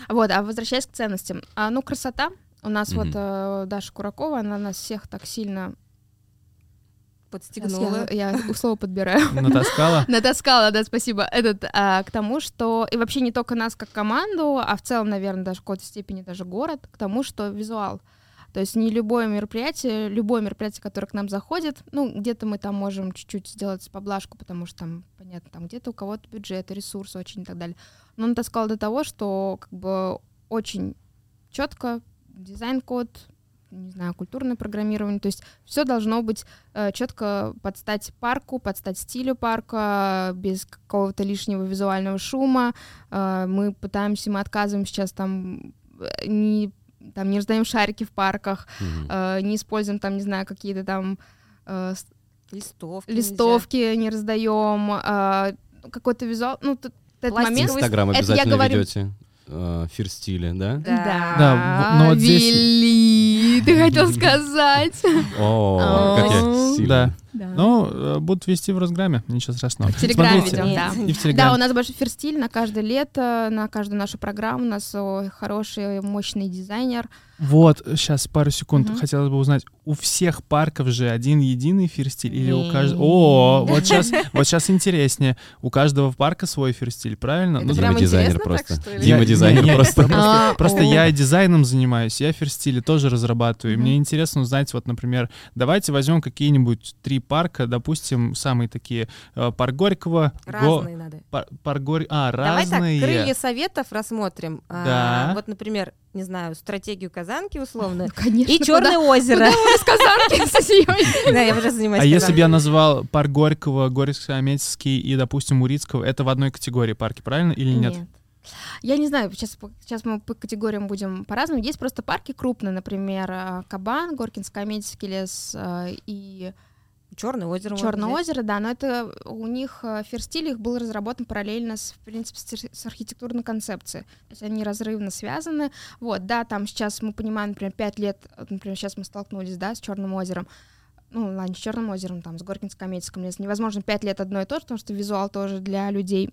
Вот, а возвращаясь к ценностям. А, ну, красота. У нас вот Мгм. э, Даша Куракова, она нас всех так сильно... Подстегнула. Я, я слово подбираю. Натаскала. Натаскала, да, спасибо. Этот, а, к тому, что... И вообще не только нас как команду, а в целом, наверное, даже в какой-то степени даже город, к тому, что визуал. То есть не любое мероприятие, любое мероприятие, которое к нам заходит, ну, где-то мы там можем чуть-чуть сделать поблажку, потому что там, понятно, там где-то у кого-то бюджет, ресурсы очень и так далее. Но он таскал до того, что как бы очень четко дизайн-код, не знаю, культурное программирование, то есть все должно быть четко под стать парку, под стать стилю парка, без какого-то лишнего визуального шума. Э, мы пытаемся, мы отказываем сейчас там э, не там не раздаем шарики в парках, Мгм. э, не используем там, не знаю, какие-то там э, с- Листовки. нельзя. листовки, не раздаем, э, какой-то визуал, ну, т- этот момент. Инстаграм это я обязательно говорю- ведете. э, Фир стиля, да? Да. Да, в- ну вот здесь- Вели, ты хотел сказать. О, как я сильно. Да. Да. Ну, э, будут вести в Росграме, ничего страшного. В Телеграме Смотрите, ведем, да. И в Да, Телеграме. у нас большой ферстиль на каждое лето, на каждую нашу программу. У нас хороший, мощный дизайнер. Вот, сейчас пару секунд. Мгм. Хотелось бы узнать, у всех парков же один единый ферстиль или у каждого... О, вот сейчас, вот сейчас интереснее. У каждого парка свой ферстиль, правильно? Это Ну, Дима дизайнер просто. Дима дизайнер не, не, просто. Просто, А, я дизайном занимаюсь, я ферстили тоже разрабатываю. Мне интересно узнать, вот, например, давайте возьмем какие-нибудь три парка, допустим, самые такие э, парк Горького, Го- Разные надо. пар- парк Горь- а Давай так, крылья советов рассмотрим. А, Да. вот, например, не знаю, стратегию Казанки условно. Ну, конечно. И куда- Черное озеро. Куда вы из Казанки семьей? Да, я уже занимаюсь А если бы я назвал парк Горького, Горько-Аметьевский и, допустим, Урицкого, это в одной категории парки, правильно или нет? Я не знаю, сейчас, сейчас мы по категориям будем по-разному. Есть просто парки крупные, например, э, Кабан, Горкинско-Аметьевский лес э, и Черное озеро. Черное озеро, да, но это у них э, ферстиль их был разработан параллельно с, в принципе, с, ар- с архитектурной концепцией. То есть они разрывно связаны. Вот, да, там сейчас мы понимаем, например, пять лет, вот, например, сейчас мы столкнулись, да, с Черным озером. Ну, ладно, с Черным озером, там, с Горкинско-Каменским лесом. Невозможно пять лет одно и то же, потому что визуал тоже для людей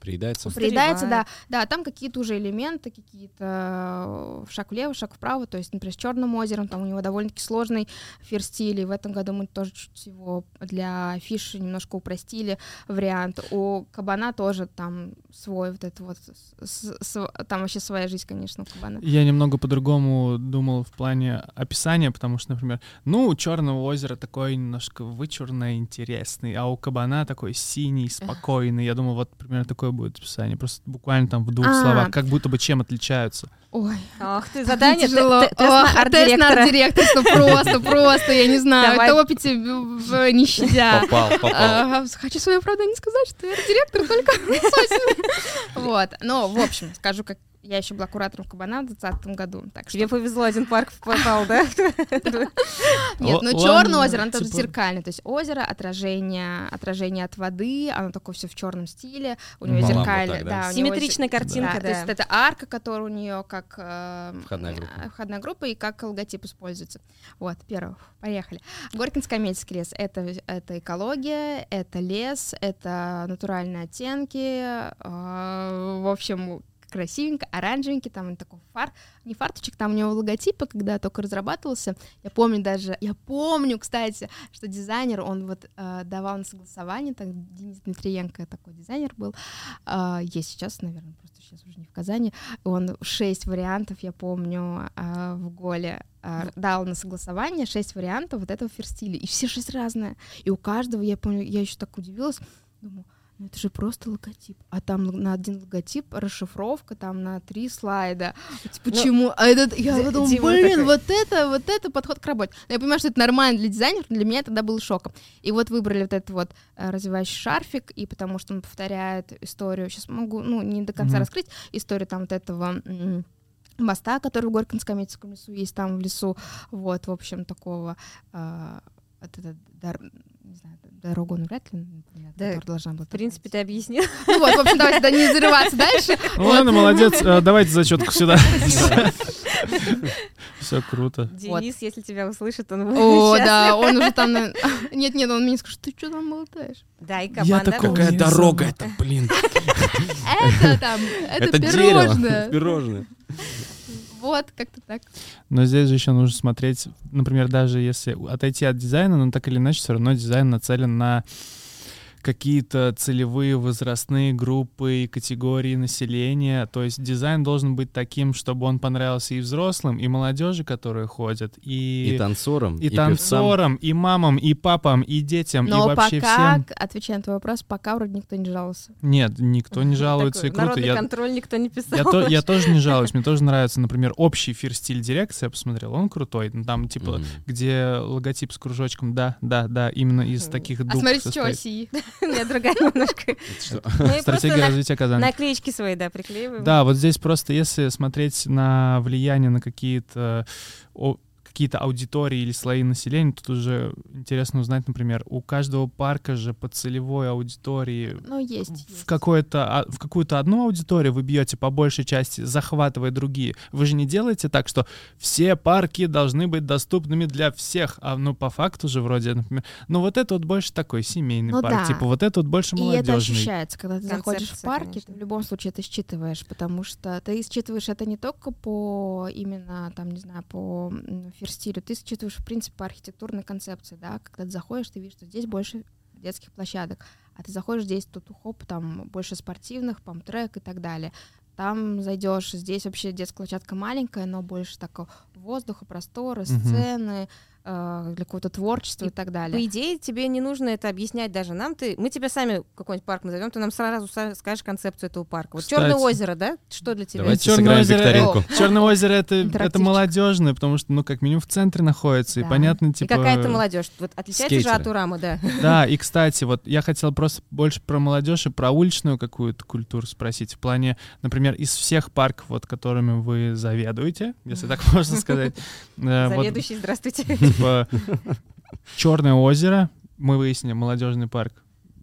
Приедается. приедается, да. Да, там какие-то уже элементы, какие-то э, шаг влево, шаг вправо. То есть, например, с Черным озером, там у него довольно-таки сложный ферстиль. И в этом году мы тоже чуть его для фиши немножко упростили вариант. У кабана тоже там свой вот это вот, с- с- там вообще своя жизнь, конечно, у кабана. Я немного по-другому думал в плане описания, потому что, например, ну, у Черного озера такой немножко вычурно интересный, а у Кабана такой синий, спокойный. Я думал, вот примерно такое будет описание. Просто буквально там в двух А. словах, как будто бы чем отличаются. Ой, Ах ты, задание. тяжело. т- Тест на Ох, тест на арт-директора. арт-директорство просто, просто, я не знаю, Давай. топите в, не щадя. Попал, попал. А, Хочу свое оправдание сказать, что я директор только. Вот. Ну, в общем, скажу, как я еще была куратором кабана в 2020 году. Так что... Тебе повезло, один парк попал, да? Нет, ну черное озеро, оно тоже типа- зеркальное. То есть озеро, отражение, отражение от воды, оно такое все в черном стиле. У него зеркальное. Да? Симметричная картинка, То есть это арка, которая у нее как э, Входная группа. э, входная группа и как логотип используется. Вот, первое, поехали. Горкинско-Каменский лес это, это экология, это лес, это натуральные оттенки. э, в общем, красивенько, оранжевенький, там такой фар, не фарточек, там у него логотипы, когда только разрабатывался. Я помню даже, я помню, кстати, что дизайнер, он вот э, давал на согласование, так Денис Дмитриенко такой дизайнер был, э, есть сейчас, наверное, просто сейчас уже не в Казани, он шесть вариантов, я помню, э, в Голе э, дал на согласование шесть вариантов вот этого ферстиля, и все шесть разные, и у каждого, я помню, я еще так удивилась, думаю, ну это же просто логотип. А там на один логотип расшифровка там на три слайда. Почему? а этот, я подумала, блин, такой. вот это, вот это подход к работе. Но я понимаю, что это нормально для дизайнера, но для меня тогда было шоком. И вот выбрали вот этот вот э, развивающий шарфик, и потому что он повторяет историю, сейчас могу, ну, не до конца Мгм. раскрыть, историю там вот этого моста, который в Горкинско-Аметьевском лесу есть там в лесу, вот, в общем, такого э, вот дар- не знаю, дорогу, ну, вряд ли, например, Да, которая должна была В принципе, ты объяснил. ну вот, в общем, давайте да, не зарываться дальше. Ладно, молодец. Э, Давайте зачетку сюда. Все круто. Денис, если тебя услышит, он будет О, да, он уже там... на- Нет, нет, он мне скажет, ты что там болтаешь? Да, и Я кабан, да, такого был? Какая дорога это, блин. Это там, это пирожное. Пирожное. Вот, как-то так. Но здесь же еще нужно смотреть, например, даже если отойти от дизайна, но так или иначе все равно дизайн нацелен на какие-то целевые возрастные группы и категории населения. То есть дизайн должен быть таким, чтобы он понравился и взрослым, и молодежи, которые ходят, и, И танцором, и и певцам. танцорам, и мамам, и папам, и детям, и Но вообще пока, всем. отвечая на твой вопрос, пока вроде никто не жаловался. Нет, никто не жалуется, Такой и круто. Народный Я, контроль никто не писал. я, то- я тоже не жалуюсь, мне тоже нравится, например, общий фир-стиль дирекции, я посмотрел, он крутой. Ну, Там, типа, Мгм. где логотип с кружочком, да, да, да, именно из таких А дуг смотрите, что состоит. оси. У меня другая немножко. Ну Стратегия развития Казани. наклеечки свои, да, приклеиваем. Да, вот здесь просто если смотреть на влияние на какие-то какие-то аудитории или слои населения, тут уже интересно узнать, например, у каждого парка же по целевой аудитории Ну, есть. в есть. какое-то а, в какую-то одну аудиторию вы бьете по большей части, захватывая другие. Вы же не делаете так, что все парки должны быть доступными для всех, а ну по факту же вроде, например, ну вот это вот больше такой семейный Ну парк, да. типа вот это вот больше И это молодежный. ощущается, когда ты заходишь в Концепция, парке, конечно. ты в любом случае это считываешь, потому что ты считываешь это не только по именно, там, не знаю, по м, ферстилю, ты считываешь, в принципе, по архитектурной концепции, да, когда ты заходишь, ты видишь, что здесь больше детских площадок, а ты заходишь, здесь тут хоп, там больше спортивных, памп-трек и так далее. Там зайдешь, здесь вообще детская площадка маленькая, но больше такого воздуха, простора, сцены, э, для какого-то творчества и, И так далее. По идее, тебе не нужно это объяснять даже нам. Ты, мы тебя сами какой-нибудь парк назовем, ты нам сразу скажешь концепцию этого парка. Вот. Черное озеро, да? Что для тебя? Давайте Чёрное сыграем озеро- викторинку. Черное озеро это, это молодежное, потому что, ну, как минимум в центре находится, и Да. понятно, И типа. какая-то молодежь. Вот отличается же Скейтеры. от Урама, да. Да, и кстати, вот я хотел просто больше про молодежь и про уличную какую-то культуру спросить. В плане, например, из всех парков, вот которыми вы заведуете, если так можно сказать, э, Заведующий, здравствуйте. Типа Черное озеро, мы выяснили, молодежный парк.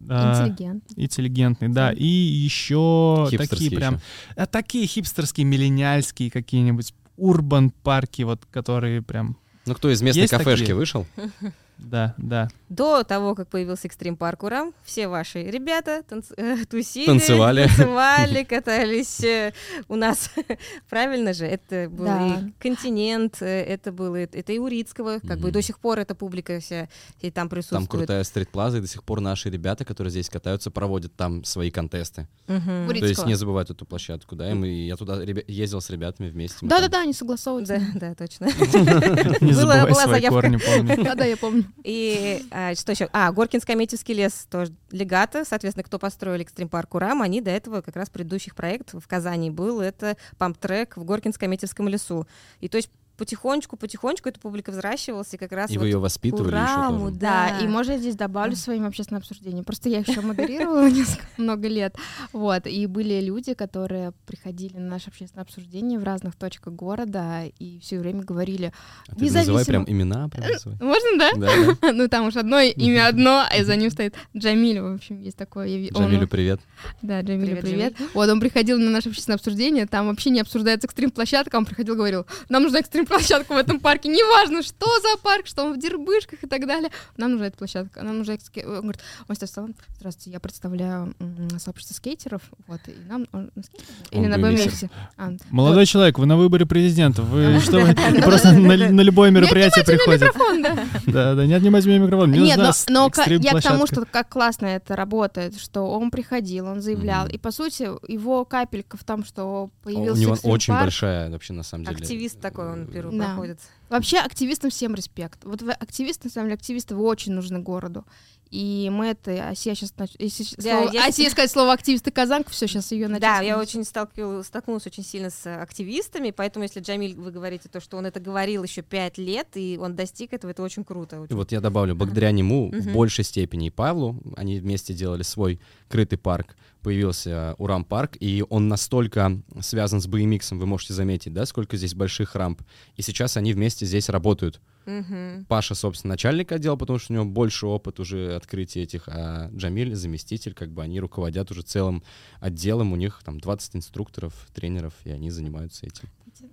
а, Интеллигент. Интеллигентный, да. И еще такие прям... а, такие хипстерские, миллениальские какие-нибудь урбан парки, вот которые прям... Ну, кто из местной Есть кафешки такие? вышел? Да, да. До того, как появился экстрим парк Урам, все ваши ребята танц- э, тусили, Танцевали. танцевали, катались э, у нас. Правильно же? Это был Да. и континент, э, это было это и Урицкого, как бы и Мгм. до сих пор эта публика вся и там Там присутствует. крутая стрит-плаза, и до сих пор наши ребята, которые здесь катаются, проводят там свои контесты. Урицкого. То есть не забывают эту площадку, да, и мы, я туда ребя- ездил с ребятами вместе. Да-да-да, там- они согласовываются. Да, да, точно. Не забывай свои корни, помню. Да-да, я помню. И а, что еще? А, Горкинско-Метьевский лес тоже легато. Соответственно, кто построил экстрим парк Урам, они до этого как раз предыдущих проектов в Казани был. Это памп-трек в Горкинско-Метьевском лесу. И то есть потихонечку, потихонечку эта публика взращивалась, и как раз И вот вы ее воспитывали Ураму, еще тоже. Да. Да, и можно я здесь добавлю своим общественным обсуждением. Просто я еще модерировала несколько много лет. Вот, и были люди, которые приходили на наше общественное обсуждение в разных точках города и все время говорили, А ты называй прям имена, прям называй. можно, да? Да, да. Ну, там уж одно имя одно, а за ним стоит Джамиль, в общем, есть такое. Джамилю привет. Да, Джамилю Привет, привет. Вот, он приходил на наше общественное обсуждение, там вообще не обсуждается экстрим-площадка, он приходил, говорил, нам нужна экстрим-площадка в этом парке, неважно, что за парк, что он в Дербышках и так далее, нам нужна эта площадка, нам нужна... экске- Он говорит, он встал, здравствуйте, я представляю сообщество скейтеров, вот, и нам... он? Он Или на BMX. А, Молодой человек, вы на выборе президента. Вы что, просто на любое мероприятие приходите. микрофон, да. Да, да, не отнимайте мне микрофон. Нет, но, я к тому, что как классно это работает, что он приходил, он заявлял, и по сути его капелька в том, что У появился него очень большая вообще на самом деле. активист такой он перу Да. проходит. Вообще активистам всем респект. Вот вы активисты, на самом деле, активисты вы очень нужны городу. И мы это, Асия сейчас, если Да, слово- я- Асия сказать слово активисты Казанка, все, сейчас ее Да, я очень столкнулась, столкнулась очень сильно с активистами, поэтому если Джамиль, вы говорите то, что он это говорил еще пять лет, и он достиг этого, это очень круто. И очень. вот я добавлю, благодаря нему в Мгм. большей степени и Павлу, они вместе делали свой крытый парк, появился Урам парк, и он настолько связан с BMX, вы можете заметить, да, сколько здесь больших рамп. И сейчас они вместе здесь работают. Мгм. Паша, собственно, начальник отдела, потому что у него больше опыт уже открытия этих, а Джамиль заместитель, как бы они руководят уже целым отделом, у них там 20 инструкторов, тренеров, и они занимаются этим.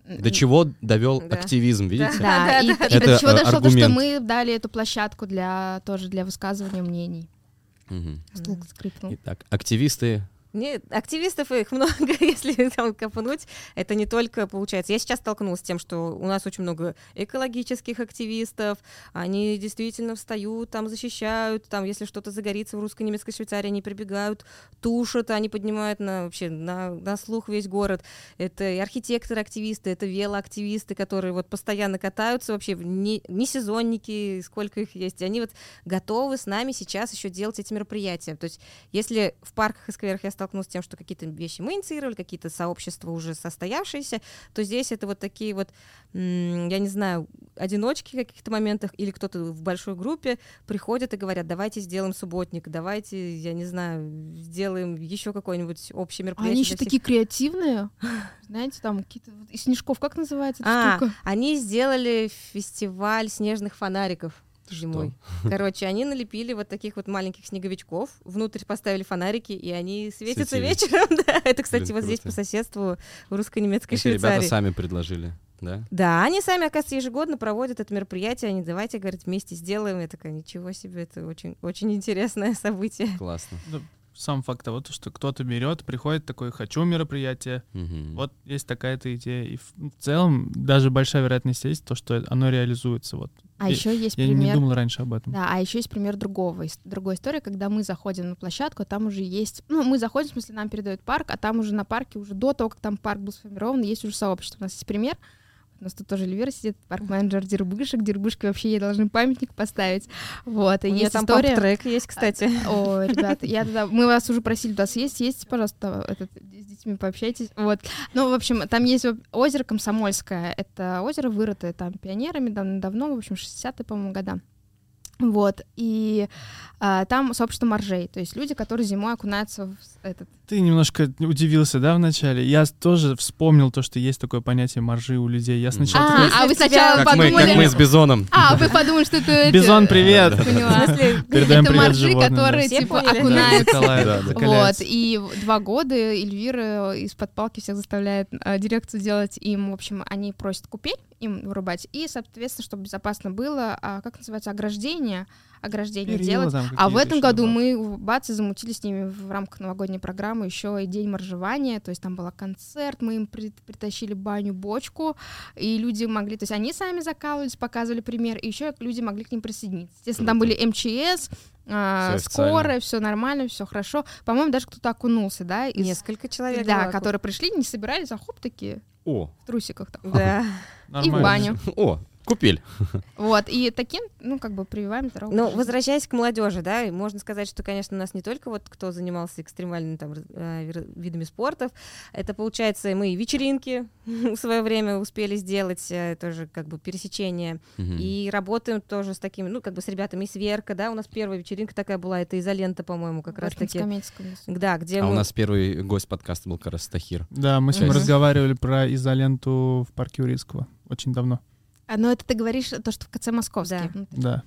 До чего довел Да. активизм, видите? Да, Да, и, да, и до чего Это, дошло то, что мы дали эту площадку для тоже для высказывания мнений. Мгм. Стул скрипнул. Итак, активисты Нет, активистов их много, если там копнуть. Это не только получается. Я сейчас столкнулась с тем, что у нас очень много экологических активистов. Они действительно встают, там защищают, там, если что-то загорится в русско-немецкой Швейцарии, они прибегают, тушат, они поднимают на вообще на, на слух весь город. Это и архитекторы-активисты, это велоактивисты, которые вот постоянно катаются вообще, не, не сезонники, сколько их есть. И они вот готовы с нами сейчас еще делать эти мероприятия. То есть если в парках и скверах я столкнулся с тем, что какие-то вещи мы инициировали, какие-то сообщества уже состоявшиеся, то здесь это вот такие вот, я не знаю, одиночки в каких-то моментах или кто-то в большой группе приходят и говорят, давайте сделаем субботник, давайте, я не знаю, сделаем еще какое-нибудь общее мероприятие. Они еще такие креативные, знаете, там какие-то из снежков, как называется эта а, штука? Они сделали фестиваль снежных фонариков зимой. Короче, они налепили вот таких вот маленьких снеговичков, внутрь поставили фонарики, и они светятся Светили. вечером. Да, это, кстати, Блин, вот здесь круто. по соседству в русско-немецкой Эти ребята Швейцарии. сами предложили, да? Да, они сами, оказывается, ежегодно проводят это мероприятие. Они давайте, говорят, вместе сделаем. Я такая, ничего себе, это очень, очень интересное событие. Классно. Сам факт того, то, что кто-то берет, приходит такой, хочу мероприятие, Мгм. вот есть такая-то идея. И в в целом даже большая вероятность есть, то, что оно реализуется. Вот. А Я- еще есть Я не пример. думал раньше об этом. Да, а еще есть пример другого, другой истории, когда мы заходим на площадку, там уже есть, ну, мы заходим, в смысле, нам передают парк, а там уже на парке, уже до того, как там парк был сформирован, есть уже сообщество. У нас есть пример, у нас тут тоже Эльвира сидит, парк-менеджер Дербышек, Дербышки вообще ей должны памятник поставить. Вот, и У есть там история... трек есть, кстати. О, ребята, я тогда, мы вас уже просили туда съесть, есть, пожалуйста, этот, с детьми пообщайтесь. Вот. Ну, в общем, там есть озеро Комсомольское. Это озеро вырытое там пионерами дав- давно, в общем, 60-е, по-моему, года. Вот, и а, там сообщество моржей, то есть люди, которые зимой окунаются в этот... Ты немножко удивился, да, вначале? Я тоже вспомнил то, что есть такое понятие моржи у людей. Я сначала А, такой, а вы сначала Как мы, подумали... как мы с Бизоном. А, вы подумали, что это... Бизон, привет! Поняла. Передаем это привет моржи, которые, типа, окунаются. Вот, и два года Эльвира из-под палки всех заставляет а, дирекцию делать им, в общем, они просят купель им вырубать, и, соответственно, чтобы безопасно было, а, как называется, ограждение, ограждение Перила делать. там А в этом году мы бац и замутили с ними в рамках новогодней программы еще и день моржевания, то есть там был концерт, мы им при- притащили баню, бочку, и люди могли, то есть они сами закалывались, показывали пример, и еще люди могли к ним присоединиться. Естественно, там Круто. были МЧС, а, скорая, все нормально, все хорошо. По-моему, даже кто-то окунулся, да, из- несколько человек. да, было. которые пришли, не собирались, а хоп, такие О, в трусиках. Так. Да. И в баню. о, купель. Вот, и таким, ну, как бы прививаем здоровый Ну, возвращаясь к молодежи, да, можно сказать, что, конечно, у нас не только вот кто занимался экстремальными там э, видами спортов, это получается мы и вечеринки в свое время успели сделать, э, тоже как бы пересечение, Мгм. и работаем тоже с такими, ну, как бы с ребятами из Верка, да, у нас первая вечеринка такая была, это изолента, по-моему, как раз таки. Да, где А у мы... нас первый гость подкаста был как раз Тахир. Да, мы с ним разговаривали про изоленту в парке Урицкого. Очень давно. А, ну, это ты говоришь то, что в КЦ Московский. Да. внутри. Да.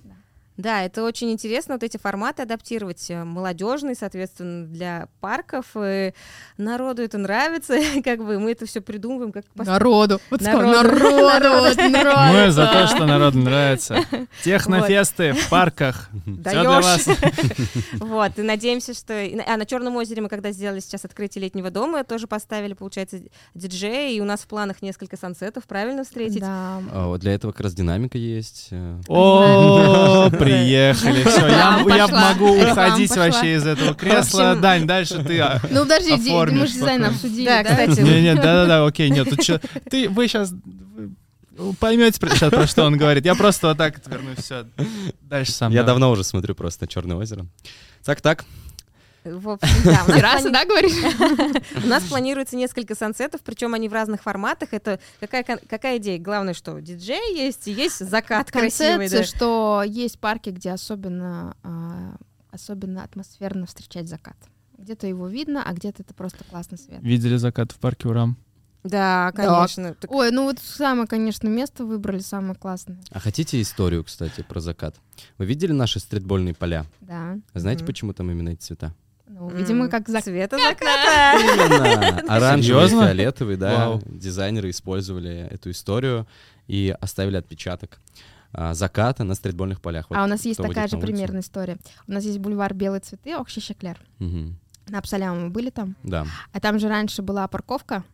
Да, это очень интересно, вот эти форматы адаптировать, э, молодежные, соответственно, для парков. И народу это нравится, как бы мы это все придумываем, как пос- Народу. Вот Народу. народу. вот нравится. Мы за то, что народу нравится. Технофесты в парках. Всё для вас. даешь. Вот, и надеемся, что... А на Черном озере мы когда сделали сейчас открытие летнего дома, тоже поставили, получается, диджея, и у нас в планах несколько сансетов, правильно встретить? Да. А вот для этого как раз динамика есть. э, О, приехали. Все, я, я могу уходить вообще из этого кресла. Дань, дальше ты. Ну, подожди, мы же дизайн обсудили, Да, кстати, Не, не, да-да-да, окей, нет, ты, вы сейчас поймете сейчас, про что он говорит. Я просто вот так вернусь, все. Дальше сам. Я да. давно уже смотрю просто Черное озеро. Так, так. В общем, да, у нас Терраса, да, говоришь? У нас планируется несколько сансетов, причем они в разных форматах. Это какая, какая идея? Главное, что диджей есть, и есть закат красивый. Концепция, да. что есть парки, где особенно, а, особенно атмосферно встречать закат. Где-то его видно, а где-то это просто классный свет. Видели закат в парке Урам? Да, конечно. Так Ой, ну вот самое, конечно, место выбрали самое классное. А хотите историю, кстати, про закат? Вы видели наши стритбольные поля? Да. Знаете, Мгм. почему там именно эти цвета? Ну, видимо, как закат. Цвета заката. Оранжевый, Серьезно? фиолетовый, да. Вау. Дизайнеры использовали эту историю и оставили отпечаток а, заката на стритбольных полях. Вот А у нас есть такая же примерная история. У нас есть бульвар Белые цветы, Охши-Шеклер. Мгм. На Абсаляму мы были там. Да, А там же раньше была парковка.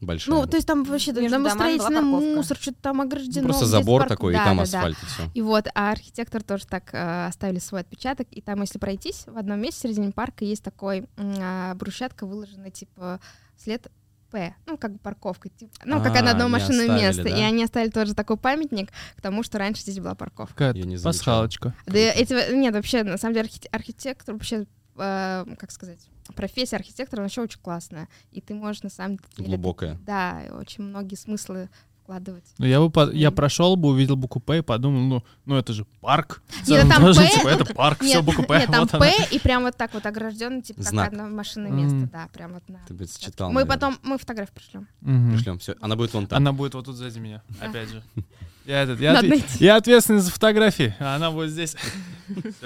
Большая. Ну, то есть там вообще Между там строительный мусор, что-то там ограждено. просто забор парк- такой, Да, и там да, да. асфальт, и все. И вот, а архитектор тоже так э, оставили свой отпечаток. И там, если пройтись, в одном месте в середине парка есть такой а, брусчатка, выложенная типа след П, ну, как бы парковка, типа, ну, как А, на одно машинное оставили, место. да? И они оставили тоже такой памятник к тому, что раньше здесь была парковка. Какая-то пасхалочка. Да эти, нет, вообще, на самом деле, архит- архитектор вообще э, как сказать, профессия архитектора вообще очень классная, и ты можешь на самом деле... Глубокая. Да, очень многие смыслы вкладывать. Ну, я бы по- я прошел бы, увидел букву П и подумал, ну, ну это же парк. Нет, там тоже, П- типа, это парк, все Нет, буква П, нет, там вот П, она. и прям вот так вот огражден, типа как Знак. одно машинное место, М. да, прям вот на... Ты бы считал, Мы наверное. потом, мы фотографию пришлем. Мгм. Пришлем, все. Она будет вон там. Она будет вот тут сзади меня, Да. опять же. Я, этот, я, найти. я ответственный за фотографии, а она будет здесь.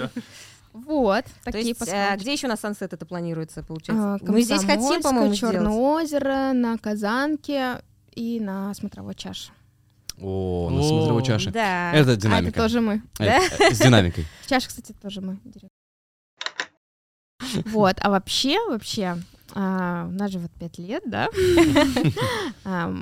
Вот, То такие есть, а, где еще на сансет это планируется, получается? А, Мы здесь хотим, по-моему, сделать. озеро, на Казанке и на смотровой чаше. О, на О. смотровой чаше. Да. Это А это динамика. тоже мы. А, э, С динамикой. Чаша, кстати, тоже мы. Вот, а вообще, вообще, а, у нас же вот пять лет, да?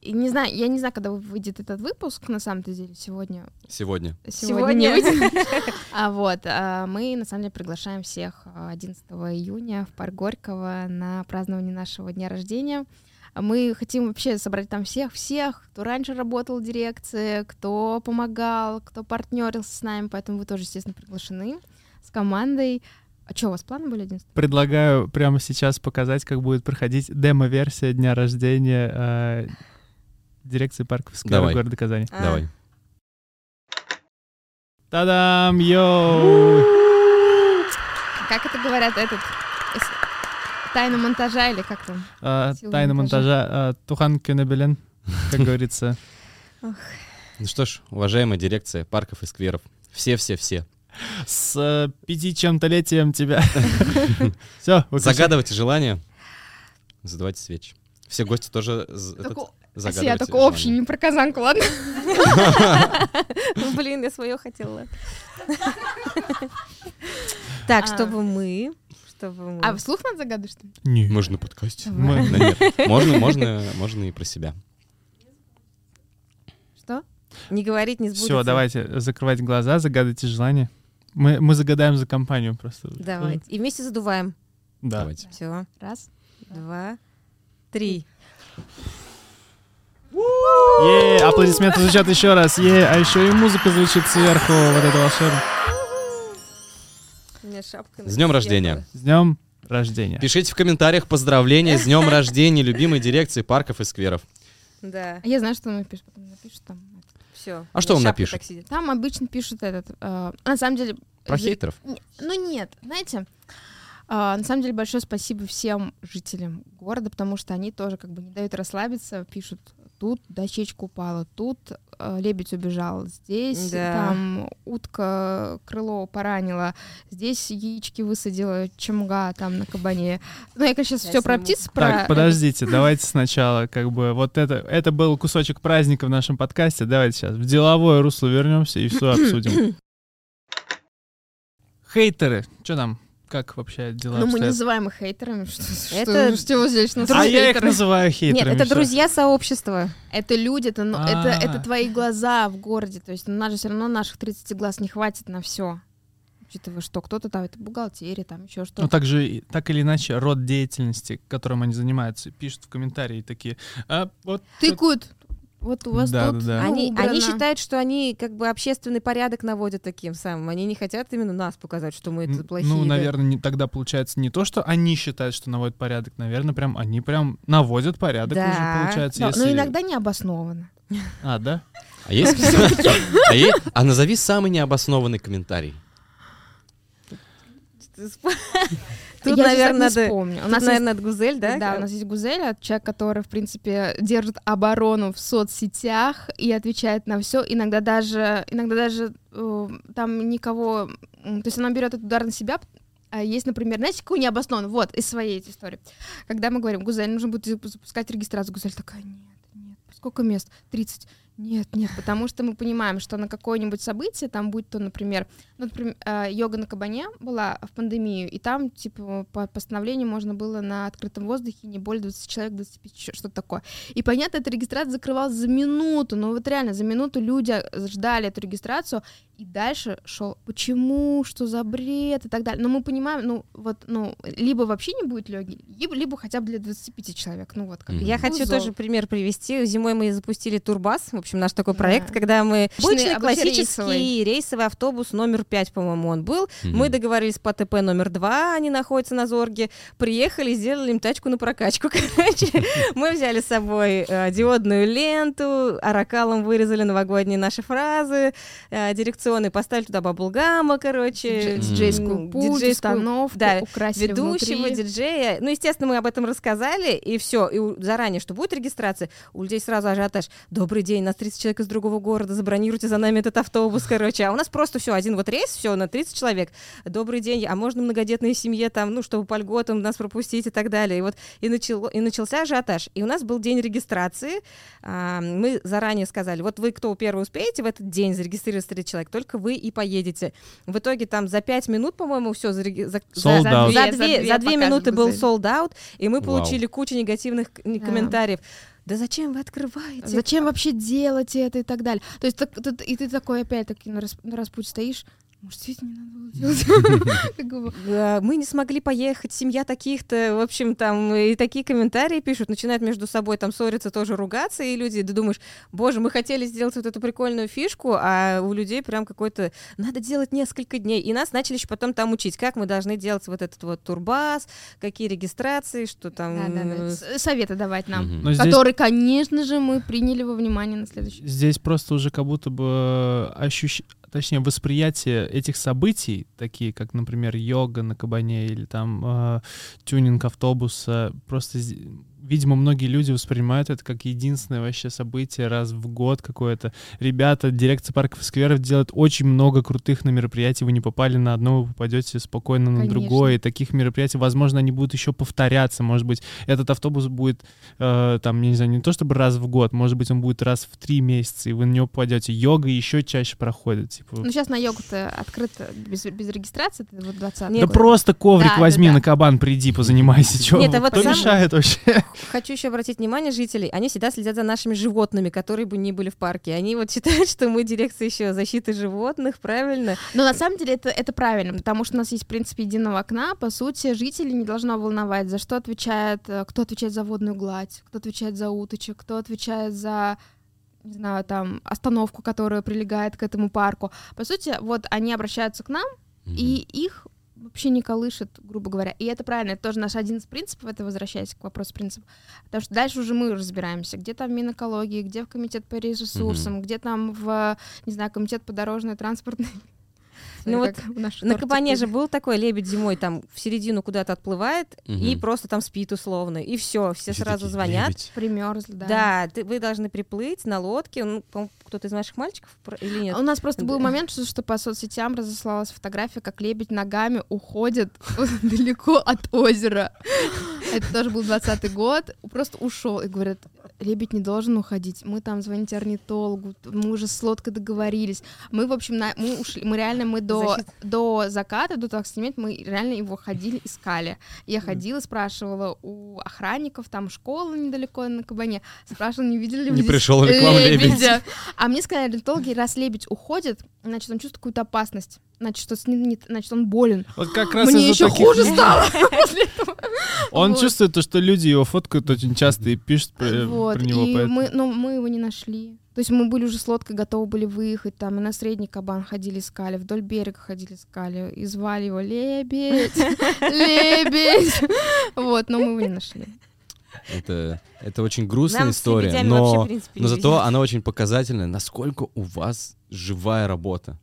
И Не знаю, я не знаю, когда выйдет этот выпуск, на самом-то деле, сегодня. Сегодня. Сегодня, не выйдет. А вот, а, мы, на самом деле, приглашаем всех а, 11 июня в парк Горького на празднование нашего дня рождения. А Мы хотим вообще собрать там всех, всех, кто раньше работал в дирекции, кто помогал, кто партнерился с нами, поэтому вы тоже, естественно, приглашены с командой. А что, у вас планы были 11 Предлагаю прямо сейчас показать, как будет проходить демо-версия дня рождения э, дирекции парков сквера Давай. города Казани. А, Давай. Та-дам, йоу! Как это говорят, этот... Тайна монтажа или как там? А, Тайна монтажа. а, Тухан Кенебелен, как говорится. Ну что ж, уважаемая дирекция парков и скверов, все-все-все, С э, пяти чем-то летием тебя. Все, загадывайте желания, задавайте свечи. Все гости тоже этот, Такой- Я загадывайте только общий, не про казанку, ладно? Ну, блин, я свое хотела. Так, А. чтобы мы... Чтобы мы... А вслух надо загадывать, что ли? Не. Можно подкасте. Мы- Да нет, можно, можно, можно и про себя. Что? Не говорить, не сбудется. Все, давайте закрывать глаза, загадывайте желание. Мы, мы загадаем за компанию просто. Давайте. И вместе задуваем. Да. Давайте. Все. Раз. Два. Три. Е, аплодисменты звучат еще раз. Е, а еще и музыка звучит сверху. Вот это волшебно. У меня шапка. С днем рождения. С днем рождения. Пишите в комментариях поздравления с днем рождения любимой дирекции парков и скверов. Да. А я знаю, что он напишет, потом напишет там. Все. А что он напишет? Там обычно пишут этот... э, на самом деле... Про хейтеров? Не- Ну нет, знаете, а, на самом деле большое спасибо всем жителям города, потому что они тоже как бы не дают расслабиться, пишут тут дощечка упала, тут э, лебедь убежал, здесь Да. там утка крыло поранила, здесь яички высадила чемга там на кабане. Ну я, конечно, сейчас Я все про птиц, про... Так, подождите, давайте сначала, как бы, вот это, это был кусочек праздника в нашем подкасте, давайте сейчас в деловое русло вернемся и все обсудим. Хейтеры, что там, как вообще дела Ну, мы не обстоят? называем их хейтерами. Что, Это- что, что здесь у нас А я их называю Нет, хейтерами. это всё. друзья сообщества. Это люди, это, ну, это, А. это твои глаза в городе. То есть у нас же все равно наших 30 глаз не хватит на все. Учитывая, что кто-то там, это бухгалтерия, там еще Ну, что-то. так же, и- так или иначе, род деятельности, которым они занимаются, пишут в комментарии такие, а вот... Тыкают. Вот у вас Да, тут да, да. ну, Они, убрано. они считают, что они как бы общественный порядок наводят таким самым. Они не хотят именно нас показать, что мы это плохие. Ну, да. наверное, не, тогда получается не то, что они считают, что наводят порядок, наверное, прям они прям наводят порядок Да. уже, получается, Да, если... Но иногда необоснованно. А, да? А есть... А А назови самый необоснованный комментарий. Тут, Я наверное, не вспомню. У нас есть наверное, от Гузель, да? Да, у нас есть Гузель, человек, который, в принципе, держит оборону в соцсетях и отвечает на все. Иногда даже, иногда даже э, там никого, то есть она берет этот удар на себя. А есть, например, знаете, какой необоснованный, вот, из своей этой истории. Когда мы говорим, Гузель, нужно будет запу- запускать регистрацию, Гузель такая, нет, нет, сколько мест? 30. Нет, нет, потому что мы понимаем, что на какое-нибудь событие, там будет то, например, ну, например, э, йога на кабане была в пандемию, и там, типа, по постановлению можно было на открытом воздухе не более 20 человек, 25, ещё что-то такое. И, понятно, эта регистрация закрывалась за минуту, но вот реально за минуту люди ждали эту регистрацию, и дальше шел, почему, что за бред и так далее. Но мы понимаем, ну, вот, ну, либо вообще не будет йоги, либо, либо хотя бы для 25 человек, ну, вот как. Мгм. Я хочу тоже пример привести. Зимой мы запустили турбас. В общем, общем, наш такой проект, Да. когда мы... Обычный- классический рейсовый. рейсовый. автобус номер 5, по-моему, он был. Мгм. Мы договорились по ТП номер 2, они находятся на Зорге. Приехали, сделали им тачку на прокачку. Короче, мы взяли с собой э, диодную ленту, аракалом вырезали новогодние наши фразы, э, дирекционные, поставили туда баблгама, короче. Дидж- Диджейскую диджейскую установку, да, украсили ведущего, внутри. диджея. Ну, естественно, мы об этом рассказали, и все, и заранее, что будет регистрация, у людей сразу ажиотаж. Добрый день, нас 30 человек из другого города, забронируйте за нами этот автобус, короче. А у нас просто все, один вот рейс, все, на 30 человек. Добрый день, а можно многодетной семье там, ну, чтобы по льготам нас пропустить и так далее. И вот и, начало, и начался ажиотаж. И у нас был день регистрации. А, мы заранее сказали, вот вы, кто первый успеете в этот день зарегистрировать 30 человек, только вы и поедете. В итоге там за 5 минут, по-моему, все за, за, Sold за, out. за За две, две за две показывают минуты был sold out, и мы Вау. получили кучу негативных к- Да. Да зачем вы открываете? Зачем вообще делать это и так далее. То есть так- и ты такой опять-таки на, рас- на распутье стоишь, может, действительно не надо было делать? Э, Мы не смогли поехать, семья таких-то, в общем, там и такие комментарии пишут, начинают между собой там ссориться, тоже ругаться, и люди, ты думаешь, боже, мы хотели сделать вот эту прикольную фишку, а у людей прям какой-то, надо делать несколько дней, и нас начали еще потом там учить, как мы должны делать вот этот вот турбаз, какие регистрации, что там... э, Советы давать нам. Который, конечно же, мы приняли во внимание на следующий. здесь просто уже как будто бы ощущ... точнее, восприятие этих событий, такие как, например, йога на кабане или там э, тюнинг автобуса, просто, видимо, многие люди воспринимают это как единственное вообще событие раз в год какое-то. Ребята, дирекция парков и скверов делает очень много крутых на мероприятий, вы не попали на одно, вы попадете спокойно на Конечно. другое, и таких мероприятий, возможно, они будут еще повторяться, может быть, этот автобус будет э, там, не знаю, не то чтобы раз в год, может быть, он будет раз в три месяца, и вы на него попадете. Йога еще чаще проходит, типа. Ну, сейчас на йогу-то открыто без, без регистрации, это вот 20 Нет, да просто коврик Да, да, возьми да. на кабан, приди, позанимайся. Чё, Нет, а вот кто сам- мешает вообще? Хочу еще обратить внимание жителей, они всегда следят за нашими животными, которые бы не были в парке. Они вот считают, что мы дирекция еще защиты животных, правильно? Но на самом деле это, это правильно, потому что у нас есть принцип единого окна. По сути, жителей не должно волновать, за что отвечает, э, кто отвечает за водную гладь, кто отвечает за уточек, кто отвечает за не знаю, там, остановку, которая прилегает к этому парку. По сути, вот они обращаются к нам, Мгм. и их вообще не колышет, грубо говоря. И это правильно, это тоже наш один из принципов, это возвращаясь к вопросу принципа. Потому что дальше уже мы разбираемся, где там Минэкологии, где в комитет по ресурсам, где там в, не знаю, комитет по дорожной транспортной. Ну Как в наш На кабане же был такой лебедь зимой, там в середину куда-то отплывает и просто там спит условно. И все, все Все сразу звонят. «Лебедь». примерзли, да. Да, ты- вы должны приплыть на лодке. Ну, по-моему, кто-то из наших мальчиков или нет? У нас просто был момент, что, что по соцсетям разослалась фотография, как лебедь ногами уходит далеко от озера. Это тоже был 20 год. Просто ушел. И говорят, лебедь не должен уходить. Мы там звоните орнитологу, мы уже с лодкой договорились. Мы, в общем, на- мы ушли, мы реально, мы до, Защита. до заката, до того, как снимать, мы реально его ходили, искали. Я ходила, спрашивала у охранников, там школа недалеко на Кабане, спрашивала, не видели ли вы Не здесь пришел реклама лебедя. А мне сказали орнитологи, раз лебедь уходит, значит, он чувствует какую-то опасность. Значит, что с ним не- значит, он болен. Вот как раз Мне еще таких- хуже стало после этого. Он Вот. чувствует то, что люди его фоткают очень часто и пишут про, Вот, про него. и поэтому- мы, но мы его не нашли. То есть мы были уже с лодкой, готовы были выехать, там, и на средний кабан ходили, искали, вдоль берега ходили, искали, и звали его «Лебедь! Лебедь!» Вот, но мы его не нашли. Это, это очень грустная Нам история, лебедями вообще, но, принципе, но зато везет. она очень показательная, насколько у вас живая работа.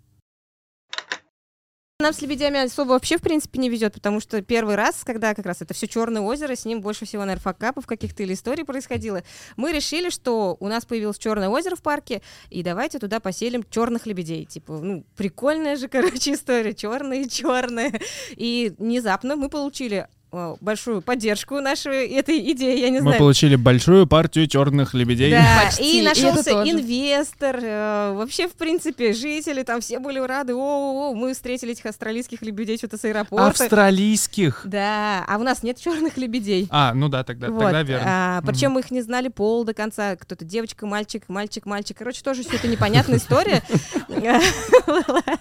Нам с лебедями особо вообще, в принципе, не везет, потому что первый раз, когда как раз это все Черное озеро, с ним больше всего, наверное, факапов каких-то или историй происходило, мы решили, что у нас появилось Черное озеро в парке, и давайте туда поселим черных лебедей. Типа, ну, прикольная же, короче, история, черные, черные. И внезапно мы получили большую поддержку нашей этой идеи, я не Мы знаю. получили большую партию черных лебедей. Да, Почти, и и нашелся тоже. инвестор, э, вообще, в принципе, жители, там все были рады, о, мы встретили этих австралийских лебедей что-то с аэропорта. Австралийских. Да, а у нас нет черных лебедей. А, ну да, тогда, Вот, тогда верно. а, причем мы их не знали пол до конца. Кто-то девочка, мальчик, мальчик, мальчик. Короче, тоже все это непонятная история.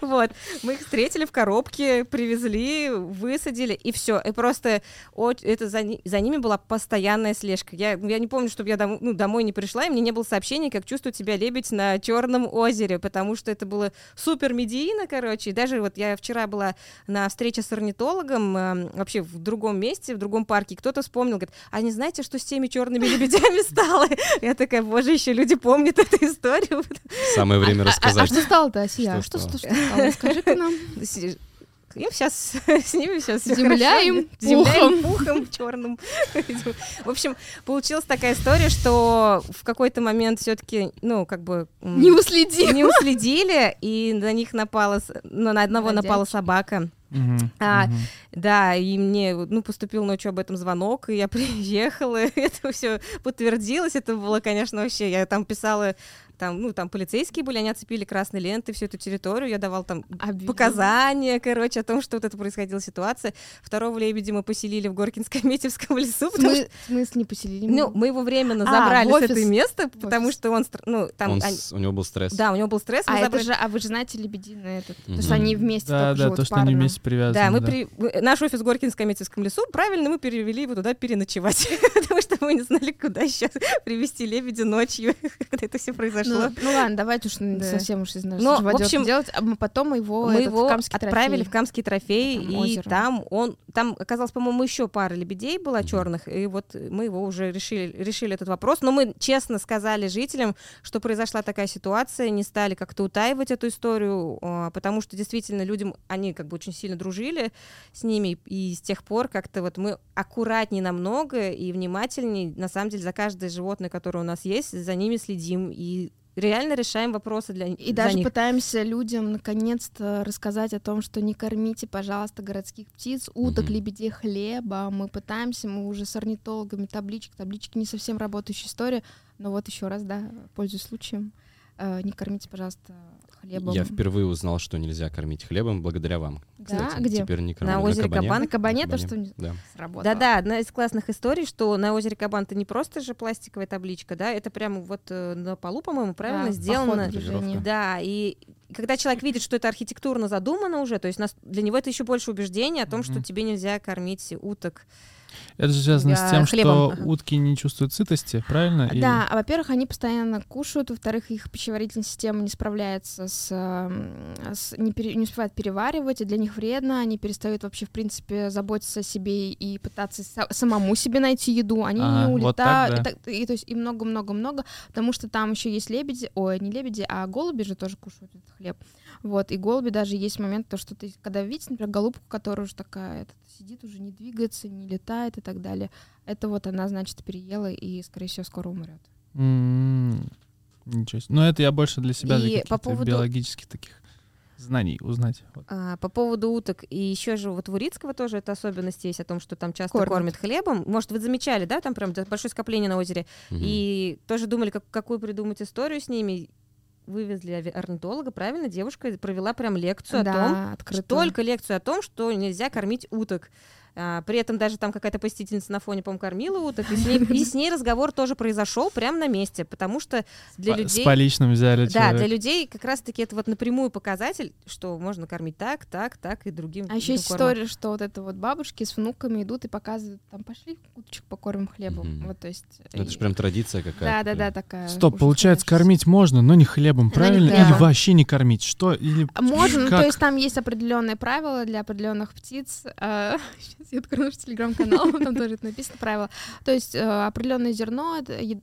Вот. Мы их встретили в коробке, привезли, высадили, и все. И просто это за, за ними была постоянная слежка. Я, я не помню, чтобы я дом, ну, домой не пришла, и мне не было сообщения, как чувствует себя лебедь на Черном озере, потому что это было супер медийно, короче. И даже вот я вчера была на встрече с орнитологом, э, вообще в другом месте, в другом парке, кто-то вспомнил, говорит, а не знаете, что с теми черными лебедями стало? Я такая, боже, еще люди помнят эту историю. Самое время рассказать. А, что стало-то, Асия? Что, что, что стало? Скажи-ка нам. Им сейчас, с ними сейчас Земля им пухом. пухом черным. В общем, получилась такая история, что в какой-то момент все-таки, ну, как бы... Не уследили. Не уследили, и на них напала, ну, на одного напала собака. Мгм, А, мгм. Да, и мне, ну, поступил ночью об этом звонок, и я приехала, и это все подтвердилось, это было, конечно, вообще, я там писала, там, ну, там полицейские были, они оцепили красной лентой всю эту территорию, я давал там Обидно. показания, короче, о том, что вот это происходила ситуация. Второго лебедя мы поселили в Горкинско-Метьевском лесу, В потому что смы- в смысле не поселили? ну, мы его временно А, забрали в с офис. этого места, потому офис. что он, ну, там, Он они- у него был стресс. да, у него был стресс, мы А это забрали- же, а вы же знаете лебединый этот, то, Мгм. что они вместе Да, да, живут то, что они парно. Вместе привязаны. Да, мы при... мы- наш офис в Горкинско-Метьевском лесу, правильно, мы перевели его туда переночевать, потому что мы не знали, куда сейчас привезти лебедя ночью, когда это все произошло. Ну, ну ладно, давайте уж Да. совсем уж из Ну, нашего в живодёрства общем, делать, а мы потом его, мы его в Камский отправили трофей. в Камский трофей, Там и озеро. там он, там оказалось, по-моему, еще пара лебедей была черных, и вот мы его уже решили, решили этот вопрос. Но мы честно сказали жителям, что произошла такая ситуация, не стали как-то утаивать эту историю, а, потому что действительно людям, они как бы очень сильно дружили с ними, и с тех пор как-то вот мы аккуратнее намного и внимательнее, на самом деле, за каждое животное, которое у нас есть, за ними следим и реально решаем вопросы для И за даже них. пытаемся людям наконец-то рассказать о том, что не кормите, пожалуйста, городских птиц, уток, Мгм. лебедей, хлеба. Мы пытаемся, мы уже с орнитологами табличек. Таблички не совсем работающая история, но вот еще раз, да, пользуясь случаем, э, не кормите, пожалуйста, хлебом. Я впервые узнал, что нельзя кормить хлебом благодаря вам. Да, Кстати, где? Теперь не кормлю. На озере Кабан? На кабане то, Кабане, что не Да. сработало. Да-да, одна из классных историй, что на озере Кабан это не просто же пластиковая табличка, да, это прямо вот э, на полу, по-моему, правильно Да, сделано. Да, и когда человек видит, что это архитектурно задумано уже, то есть нас, для него это еще больше убеждение о том, что Мгм. тебе нельзя кормить уток. Это же связано с тем, хлебом, что утки не чувствуют сытости, правильно? Или- Да, а во-первых, они постоянно кушают, во-вторых, их пищеварительная система не справляется с, эм, с- не, пере- не успевает переваривать, и для них вредно, они перестают вообще, в принципе, заботиться о себе и пытаться са- самому себе найти еду, они Ага, не вот так, улетают, да. и, и то есть и много-много-много, потому что там еще есть лебеди, ой, не лебеди, а голуби же тоже кушают этот хлеб. Вот, и голуби даже есть момент, то, что ты, когда видите, например, голубку, которая уже такая, этот, сидит, уже не двигается, не летает и так далее, это вот она, значит, переела и, скорее всего, скоро умрет. М, Ничего себе. Ну, это я больше для себя, для И по каких-то поводу- биологических таких знаний узнать. Вот. А, по поводу уток, и еще же вот в Урицкого тоже эта особенность есть о том, что там часто Кормят. кормят, хлебом. Может, вы замечали, да, там прям большое скопление на озере. Мгм. И тоже думали, как, какую придумать историю с ними. Вывезли орнитолога, правильно? Девушка провела прям лекцию о том, да, открыто. только лекцию о том, что нельзя кормить уток. А, при этом даже там какая-то посетительница на фоне, по-моему, кормила уток, и с, ней, и с ней разговор тоже произошел прямо на месте, потому что для По- людей... С поличным взяли Да, человека. для людей как раз-таки это вот напрямую показатель, что можно кормить так, так, так и другим. А еще есть история, что вот это вот бабушки с внуками идут и показывают, там пошли уточек покормим хлебом. Мгм. Вот, то есть. Ну, Это и- же прям традиция какая-то. Да, да, да, прям. такая. Стоп, получается, устоявшаяся. кормить можно, но не хлебом, правильно? хлебом. Или вообще не кормить? Что? Или А Можно, ну, как? то есть там есть определенные правила для определенных птиц. Сейчас я открою наш телеграм-канал, там тоже это написано правила. То есть э, определенное зерно,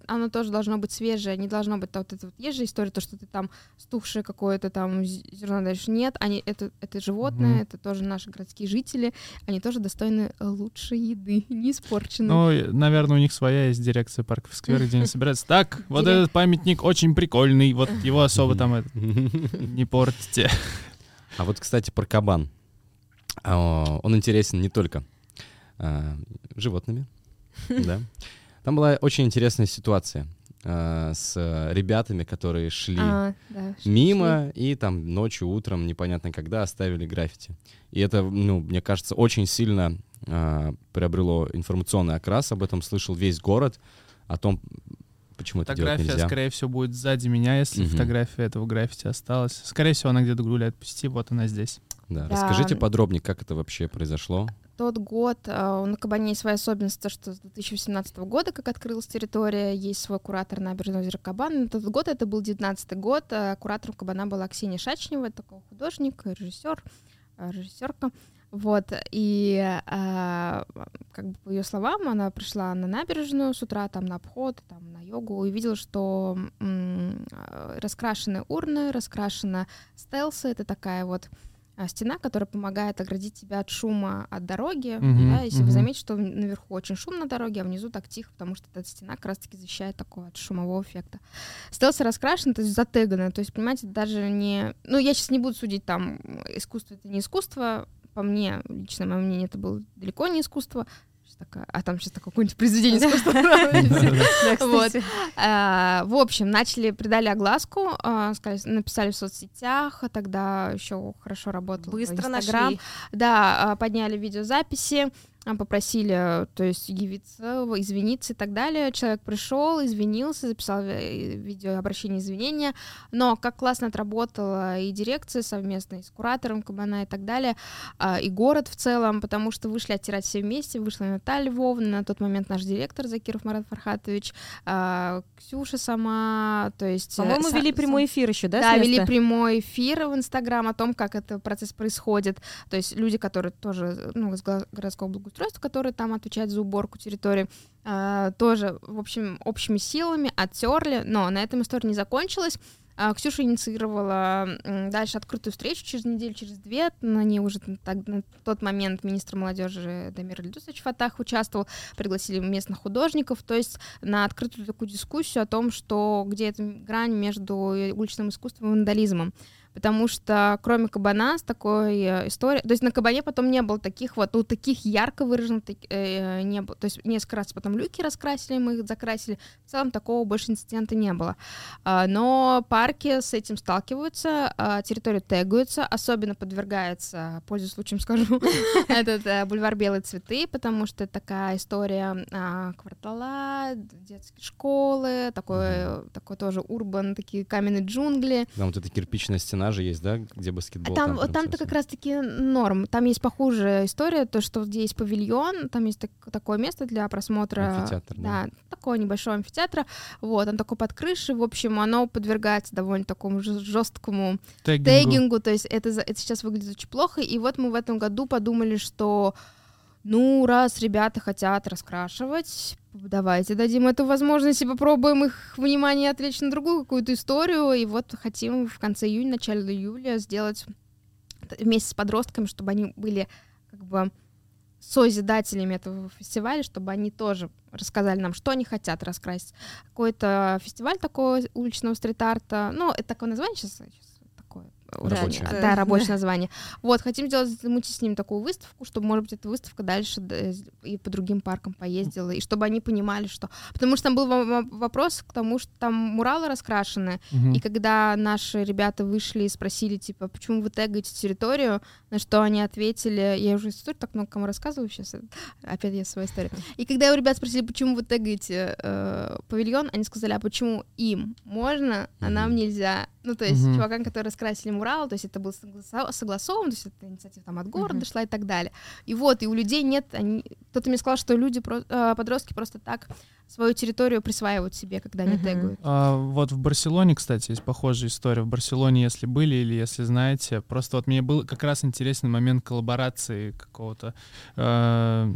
оно тоже должно быть свежее, не должно быть вот это вот есть же история, то, что ты там стухшее какое-то там зерно даешь. Нет, они это, это животное, это тоже наши городские жители, они тоже достойны лучшей еды, не испорченной. Ну, наверное, у них своя есть дирекция парков и скверов, где они собираются. Так, вот этот памятник очень прикольный, вот его особо там не портите. А вот, кстати, про кабан. А, Он интересен не только а, животными, да. Там была очень интересная ситуация а, с ребятами, которые шли А, да, мимо и там ночью, утром, непонятно когда, оставили граффити. И это, ну, мне кажется, очень сильно а, приобрело информационный окрас. Об этом слышал весь город, о том, Почему это делать Фотография, нельзя? скорее всего, будет сзади меня, если Мгм. фотография этого граффити осталась. Скорее всего, она где-то гуляет по сети, вот она здесь. Да. Да. Расскажите подробнее, как это вообще произошло. Тот год, э, у Накабане есть своя особенность, то, что с 2018 года, как открылась территория, есть свой куратор набережного озера Кабан. Тот год, это был 19 год, э, куратором Кабана была Ксения Шачнева, такой художник, режиссер, э, режиссерка. Вот, и как бы по ее словам, она пришла на набережную с утра, там, на обход, там, на йогу, и видела, что м, раскрашены урны, раскрашена стелса, это такая вот а, стена, которая помогает оградить тебя от шума от дороги. Мгм, да, если мгм. вы заметите, что наверху очень шумно на дороге, а внизу так тихо, потому что эта стена как раз-таки защищает такого от шумового эффекта. Стелс раскрашен, то есть затегано, то есть, понимаете, даже не... Ну, я сейчас не буду судить там, искусство это не искусство, по мне, лично мое мнение, это было далеко не искусство, такая- а там сейчас такое какое-нибудь произведение искусства. А, В общем, начали, придали огласку, а, написали в соцсетях, а тогда еще хорошо работал Быстро Инстаграм. Да, подняли видеозаписи, попросили, то есть, явиться, извиниться и так далее. Человек пришел, извинился, записал э, видео обращение извинения. Но как классно отработала и дирекция совместно, и с куратором Кабана и так далее, а, и город в целом, потому что вышли оттирать все вместе, вышла Наталья Львовна, на тот момент наш директор Закиров Марат Фархатович, а, Ксюша сама, то есть... э, По-моему, вели прямой эфир еще, да? да, вели прямой эфир в Инстаграм о том, как этот процесс происходит. То есть люди, которые тоже, ну, из городского благоустройства, которые там отвечают за уборку территории, а, тоже, в общем, общими силами оттерли, но на этом история не закончилась. А, Ксюша инициировала дальше открытую встречу через неделю, через две. На ней уже так- на тот момент министр молодежи Дамир Ильдусович Фатах участвовал, пригласили местных художников, то есть на открытую такую дискуссию о том, что где эта грань между уличным искусством и вандализмом. Потому что кроме кабана с такой э, историей, то есть на кабане потом не было таких вот, ну, таких ярко выраженных, э, не было, то есть несколько раз потом люки раскрасили, мы их закрасили, в целом такого больше инцидента не было. А, Но парки с этим сталкиваются, а, территория тегаются, особенно подвергается, пользуясь случаем скажу, этот э, бульвар Белые цветы, потому что такая история а, квартала, детские школы, такой, такой тоже урбан, такие каменные джунгли. Там вот эта кирпичная стена же есть, да, где баскетбол. Там, там-то совсем. как раз-таки норм. Там есть похожая история, то, что где есть павильон, там есть так- такое место для просмотра. Амфитеатр, да. Да, такой небольшой амфитеатр. Вот, он такой под крышей. В общем, оно подвергается довольно такому жесткому Тегингу. тегингу. То есть это, это сейчас выглядит очень плохо. И вот мы в этом году подумали, что ну, раз ребята хотят раскрашивать, давайте дадим эту возможность и попробуем их внимание отвлечь на другую какую-то историю. И вот хотим в конце июня, начале июля сделать вместе с подростками, чтобы они были как бы созидателями этого фестиваля, чтобы они тоже рассказали нам, что они хотят раскрасить. Какой-то фестиваль такой уличного стрит-арта. Ну, это такое название сейчас, такое. Уже Рабочее. Да. Да, рабочее название. Вот, хотим сделать, замутить с ним такую выставку, чтобы, может быть, эта выставка дальше д- и по другим паркам поездила, и чтобы они понимали, что... Потому что там был во- во- вопрос к тому, что там муралы раскрашены, и когда наши ребята вышли и спросили, типа, почему вы тегаете территорию, на что они ответили, я уже историю так много кому рассказываю сейчас, опять я свою историю. И когда у ребят спросили, почему вы тегаете э, павильон, они сказали, а почему им можно, а нам нельзя. Ну, то есть чувакам, которые раскрасили мурал, то есть это было согласо- согласовано, то есть это инициатива там от города Мгм. шла и так далее. И вот, и у людей нет, они... кто-то мне сказал, что люди, э, подростки просто так свою территорию присваивают себе, когда они Мгм. тегают. А, вот в Барселоне, кстати, есть похожая история. В Барселоне, если были или если знаете, просто вот мне был как раз интересный момент коллаборации какого-то э,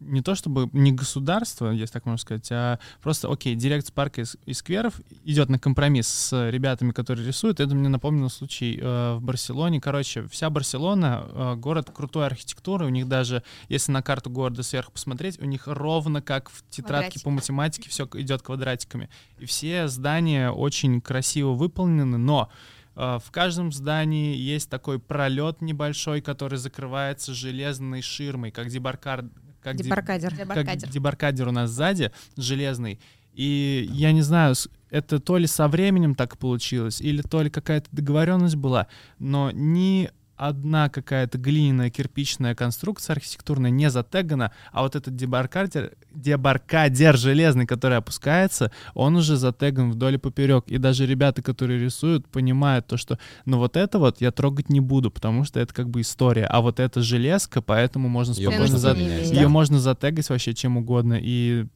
не то чтобы не государство, если так можно сказать, а просто, окей, директор парка и, скверов идет на компромисс с ребятами, которые рисуют. Это мне напомнил случай э, в Барселоне. Короче, вся Барселона, э, город крутой архитектуры, у них даже, если на карту города сверху посмотреть, у них ровно как в тетрадке Квадратик. по математике все идет квадратиками. И все здания очень красиво выполнены, но э, в каждом здании есть такой пролет небольшой, который закрывается железной ширмой, как дебаркар, как де- Дебаркадер. как Дебаркадер. дебаркадер у нас сзади, железный. И я не знаю, это то ли со временем так получилось, или то ли какая-то договоренность была, но ни одна какая-то глиняная кирпичная конструкция архитектурная не затегана, а вот этот дебаркадер, дебаркадер железный, который опускается, он уже затеган вдоль и поперек. И даже ребята, которые рисуют, понимают то, что ну вот это вот я трогать не буду, потому что это как бы история. А вот эта железка, поэтому можно спокойно можно за... Ее да. можно затегать вообще чем угодно. И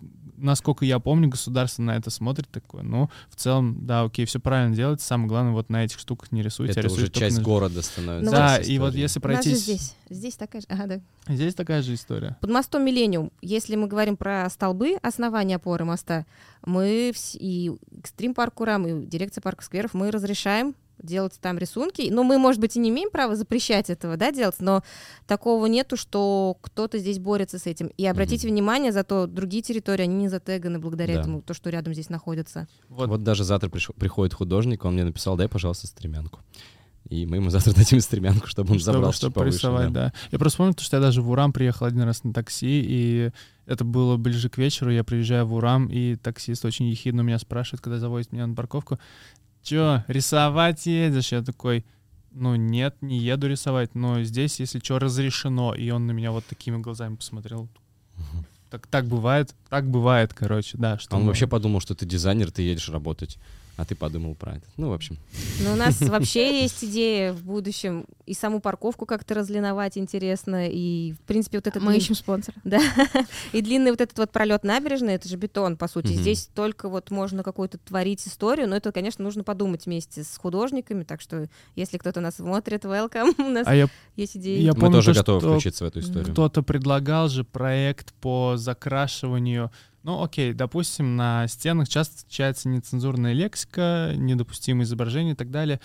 насколько я помню, государство на это смотрит такое. Ну, в целом, да, окей, все правильно делать. Самое главное, вот на этих штуках не рисуйте, а Это уже рисуйте только часть на- города становится. Ну, Да, и вот если У нас же пройтись... здесь, здесь такая же, ага, да. Здесь такая же история. Под мостом Миллениум, если мы говорим про столбы основания опоры моста, мы вс- и экстрим парк Урам, и дирекция парка скверов, мы разрешаем делать там рисунки. Но мы, может быть, и не имеем права запрещать этого, да, делать, но такого нету, что кто-то здесь борется с этим. И обратите внимание, зато другие территории, они не затеганы благодаря Да. этому, то, что рядом здесь находится. Вот, Вот даже завтра приш- приходит художник, он мне написал, дай, пожалуйста, стремянку. И мы ему завтра дадим стремянку, чтобы он чтобы, забрал чтобы повыше, порисовать, да. Я просто помню, то, что я даже в Урам приехал один раз на такси, и это было ближе к вечеру, я приезжаю в Урам, и таксист очень ехидно меня спрашивает, когда завозит меня на парковку, чё, рисовать едешь? Я такой, ну нет, не еду рисовать, но здесь, если что, разрешено. И он на меня вот такими глазами посмотрел. Так, так бывает, так бывает, короче, да. Что А он мы- вообще подумал, что ты дизайнер, ты едешь работать, а ты подумал про это. Ну, в общем, Но у нас вообще есть идея в будущем и саму парковку как-то разлиновать интересно, и, в принципе, вот этот... Мы ищем спонсора. Да, и длинный вот этот вот пролет набережной, это же бетон, по сути. Здесь только вот можно какую-то творить историю, но это, конечно, нужно подумать вместе с художниками, так что если кто-то нас смотрит, welcome, у нас А я, есть идеи. я мы тоже то, готовы включиться в эту историю. Кто-то предлагал же проект по закрашиванию. Ну, окей, допустим, на стенах часто встречается нецензурная лексика, недопустимые изображения и так далее.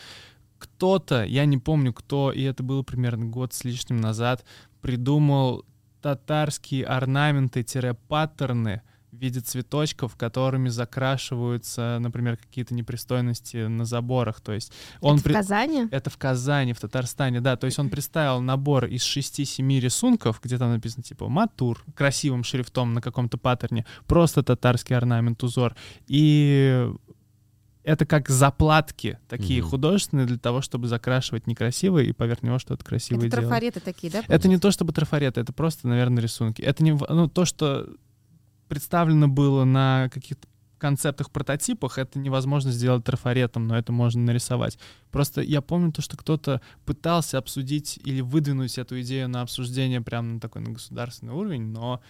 Кто-то, я не помню кто, и это было примерно год с лишним назад, придумал татарские орнаменты-паттерны виде цветочков, которыми закрашиваются, например, какие-то непристойности на заборах. То есть он Это в при- Казани? это в Казани, в Татарстане, да. То есть он представил набор из 6-7 рисунков, где там написано типа «Матур», красивым шрифтом на каком-то паттерне, просто татарский орнамент, узор. И это как заплатки такие Мгм. художественные для того, чтобы закрашивать некрасиво и поверх него что-то красивое Это делать. трафареты такие, да? Это не то чтобы трафареты, это просто, наверное, рисунки. Это не в- ну, то, что представлено было на каких-то концептах, прототипах, это невозможно сделать трафаретом, но это можно нарисовать. Просто я помню то, что кто-то пытался обсудить или выдвинуть эту идею на обсуждение прямо на такой на государственный уровень, но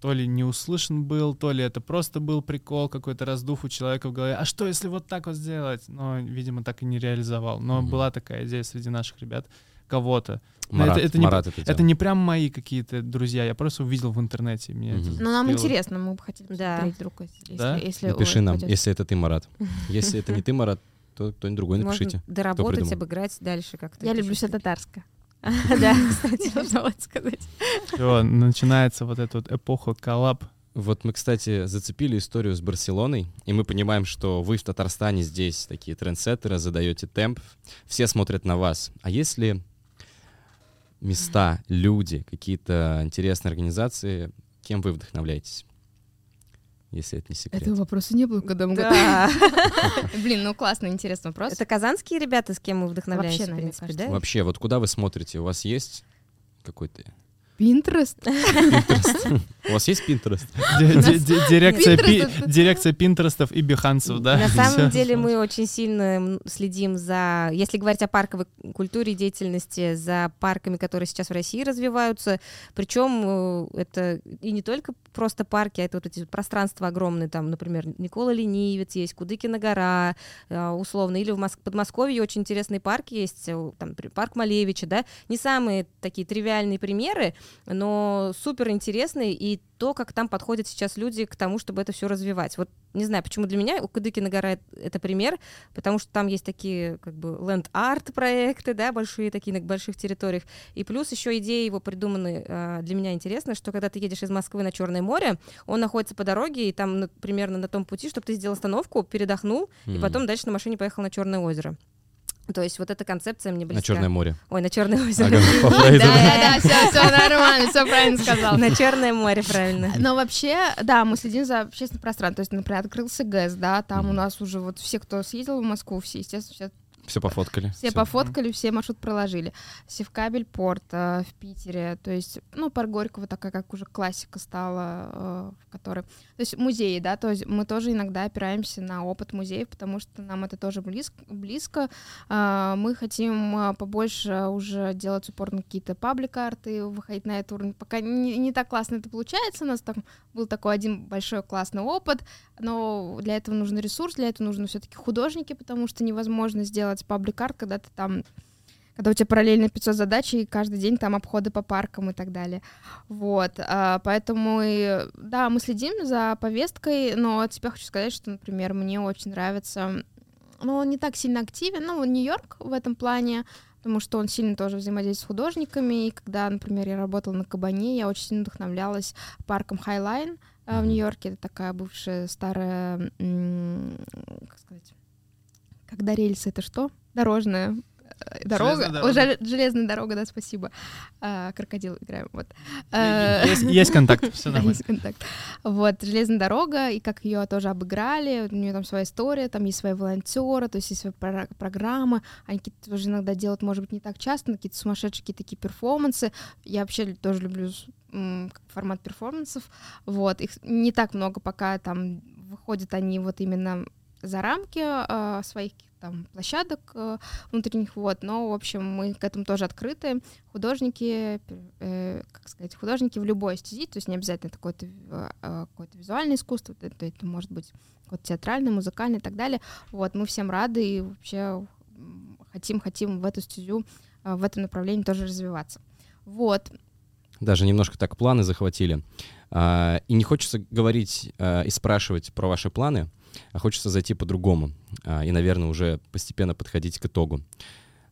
то ли не услышан был, то ли это просто был прикол, какой-то раздув у человека в голове. А что, если вот так вот сделать? Но, видимо, так и не реализовал. Но Мгм. была такая идея среди наших ребят кого-то. Но Марат, это- это не- Марат это, Это не прям мои какие-то друзья, я просто увидел в интернете. Мне это Мгм. Ну, нам интересно, мы бы хотели Да. посмотреть вдруг, если, Да? если Напиши у вас нам, пойдет. если это ты, Марат. Если это не ты, Марат, то кто-нибудь другой Можно напишите. доработать, придумал? обыграть дальше как-то. Я люблю все татарское. Да, кстати, должна вот сказать. Всё, начинается вот эта вот эпоха коллаб. Вот мы, кстати, зацепили историю с Барселоной, и мы понимаем, что вы в Татарстане здесь такие трендсеттеры, задаете темп, все смотрят на вас. А если места, люди, какие-то интересные организации, кем вы вдохновляетесь? Если это не секрет. Этого вопроса не было, когда мы Да. готовились. Блин, ну классно, интересный вопрос. Это казанские ребята, с кем мы вдохновляемся, Вообще, в принципе, да? Вообще, вот куда вы смотрите? У вас есть какой-то Пинтерест? У вас есть ди- Дирекция пинтерестов и биханцев, да? На самом деле мы очень сильно следим за, если говорить о парковой культуре и деятельности, за парками, которые сейчас в России развиваются. Причем э, это и не только просто парки, а это вот эти вот пространства огромные, там, например, Никола Ленивец есть, Кудыкина гора, э, условно, или в Моск- Подмосковье очень интересные парки есть, э, там, парк Малевича, да, не самые такие тривиальные примеры, но супер интересные, и то, как там подходят сейчас люди к тому, чтобы это все развивать. Вот не знаю, почему для меня у Кудыкина гора это- пример, потому что там есть такие как бы ленд-арт проекты, да, большие такие на больших территориях, и плюс еще идеи его придуманы э, для меня интересно, что когда ты едешь из Москвы на Черное море, он находится по дороге, и там ну, примерно на том пути, чтобы ты сделал остановку, передохнул, и М. потом дальше на машине поехал на Черное озеро. То есть вот эта концепция мне близка. На Черное море. Ой, на Черное озеро. Ага, Да, Фрейду. Да-да-да, все, все нормально, все правильно сказал. На Черное море, правильно. Но вообще, да, мы следим за общественным пространством. То есть, например, открылся ГЭС, да, там у нас уже вот все, кто съездил в Москву, все, естественно, все Все пофоткали. Все всё. пофоткали, все маршрут проложили. Севкабель порт э, в Питере, то есть, ну, парк Горького такая, как уже классика стала, э, в которой... То есть музеи, да, то есть мы тоже иногда опираемся на опыт музеев, потому что нам это тоже близко. близко. А, мы хотим а, побольше уже делать упор на какие-то паблик-арты, выходить на этот уровень. Пока не, не так классно это получается, у нас там был такой один большой классный опыт, но для этого нужен ресурс, для этого нужны все-таки художники, потому что невозможно сделать паблик-арт, когда ты там когда у тебя параллельно 500 задач, и каждый день там обходы по паркам и так далее. Вот, а, поэтому, да, мы следим за повесткой, но от себя хочу сказать, что, например, мне очень нравится, ну, он не так сильно активен, ну, Нью-Йорк в этом плане, потому что он сильно тоже взаимодействует с художниками, и когда, например, я работала на Кабане, я очень сильно вдохновлялась парком а, в. Нью-Йорке, это такая бывшая старая, как сказать, когда рельсы, это что? Дорожная э, дорога. Железная О, дорога. жел- железная дорога, да, спасибо. А, крокодил играем, вот. Э, Есть, есть контакт, все да, нормально. есть контакт. Вот, железная дорога, и как ее тоже обыграли, у нее там своя история, там есть свои волонтеры, то есть есть свои про- программы, они какие-то тоже иногда делают, может быть, не так часто, но какие-то сумасшедшие какие-то такие перформансы. Я вообще тоже люблю формат перформансов, вот, их не так много, пока там выходят они вот именно за рамки э, своих там площадок э, внутренних вот, но в общем мы к этому тоже открыты. Художники, э, как сказать, художники в любой стези, то есть не обязательно какое-то э, э, какое-то визуальное искусство, это, это может быть какое-то театральное, музыкальное и так далее. Вот мы всем рады и вообще хотим хотим в эту стезю в этом направлении тоже развиваться. Вот. Даже немножко так планы захватили. А, И не хочется говорить а, и спрашивать про ваши планы, а хочется зайти по-другому. А, И, наверное, уже постепенно подходить к итогу.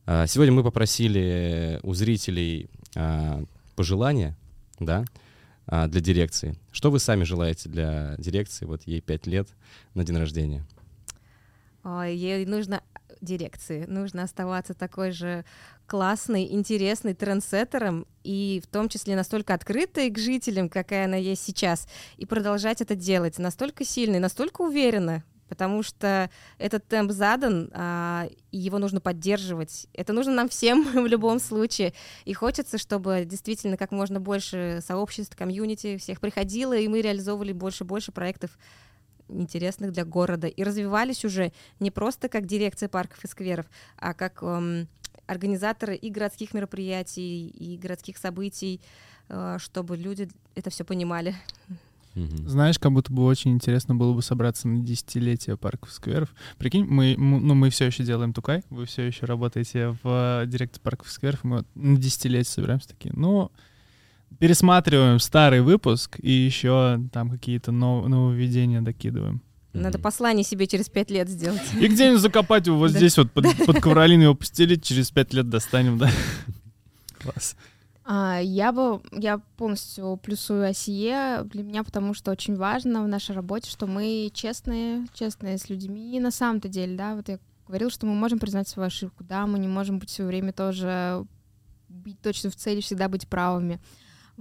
А, Сегодня мы попросили у зрителей а, пожелания, да, а, для дирекции. Что вы сами желаете для дирекции? Вот ей пять лет на день рождения. Ой, ей нужно дирекции, нужно оставаться такой же классной, интересной трендсеттером и в том числе настолько открытой к жителям, какая она есть сейчас, и продолжать это делать настолько сильно и настолько уверенно, потому что этот темп задан, а, и его нужно поддерживать. Это нужно нам всем в любом случае. И хочется, чтобы действительно как можно больше сообществ, комьюнити всех приходило, и мы реализовывали больше-больше проектов интересных для города и развивались уже не просто как дирекция парков и скверов, а как эм, организаторы и городских мероприятий, и городских событий, э, чтобы люди это все понимали. Знаешь, как будто бы очень интересно было бы собраться на десятилетие парков и скверов. Прикинь, мы, ну, мы все еще делаем Тукай, вы все еще работаете в э, дирекции парков и скверов, мы на десятилетие собираемся такие. Ну, пересматриваем старый выпуск и еще там какие-то нов- нововведения докидываем. Надо послание себе через пять лет сделать. И где-нибудь закопать его вот Да. здесь вот под, под ковролин его постелить, через пять лет достанем, да? Класс. А, Я бы, я полностью плюсую осие для меня, потому что очень важно в нашей работе, что мы честные, честные с людьми. И на самом-то деле, да, вот я говорил, что мы можем признать свою ошибку, да, мы не можем быть все время тоже быть точно в цели, всегда быть правыми.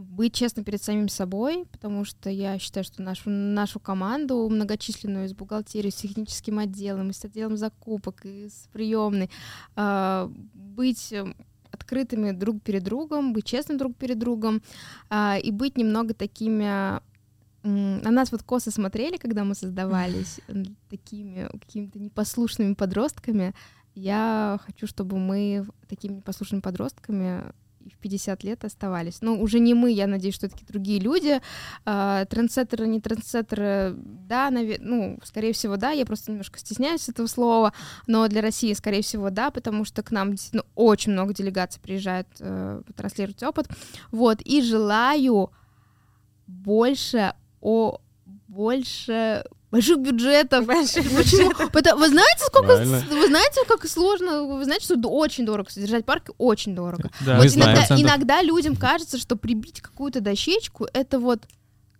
Быть честным перед самим собой, потому что я считаю, что нашу, нашу команду многочисленную с бухгалтерией, с техническим отделом, и с отделом закупок, и с приемной, а, быть эм, открытыми друг перед другом, быть честным друг перед другом а, и быть немного такими... На нас вот косо смотрели, когда мы создавались, такими какими-то непослушными подростками. Я хочу, чтобы мы такими непослушными подростками в 50 лет оставались. Ну, уже не мы, я надеюсь, что такие другие люди. А, не трендсеттеры, да, наве- ну, скорее всего, да, я просто немножко стесняюсь этого слова, но для России, скорее всего, да, потому что к нам действительно очень много делегаций приезжает э, транслировать опыт. Вот, и желаю больше о больше больших бюджетов. Больших Почему? Потому- Вы знаете, сколько Правильно. вы знаете, как сложно, вы знаете, что очень дорого содержать парк, очень дорого. Да, Вот знаем. иногда, процентов. иногда людям кажется, что прибить какую-то дощечку это вот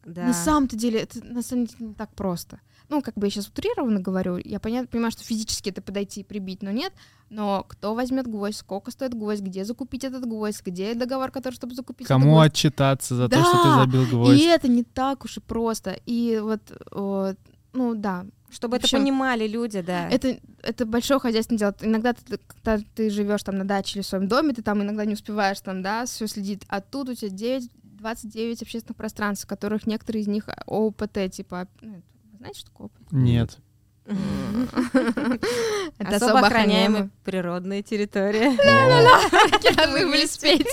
Да. на самом-то деле это на самом деле не так просто. Ну, как бы я сейчас утрированно говорю, я понятно, понимаю, что физически это подойти и прибить, но нет. Но кто возьмет гвоздь, сколько стоит гвоздь, где закупить этот гвоздь, где договор, который, чтобы закупить этот Кому гвоздь. отчитаться за то, что ты Да, забил гвоздь? И это не так уж и просто. И вот, вот ну да, Чтобы общем, это понимали люди, да. Это, это большое хозяйственное дело. Иногда ты, когда ты живешь там на даче или в своем доме, ты там иногда не успеваешь там, да, все следить. А тут у тебя 9, 29 общественных пространств, в которых некоторые из них ОПТ, типа, ну, вы знаете, что такое ОПТ? Нет. Это Особо охраняемая природная территория. Вы были спеть.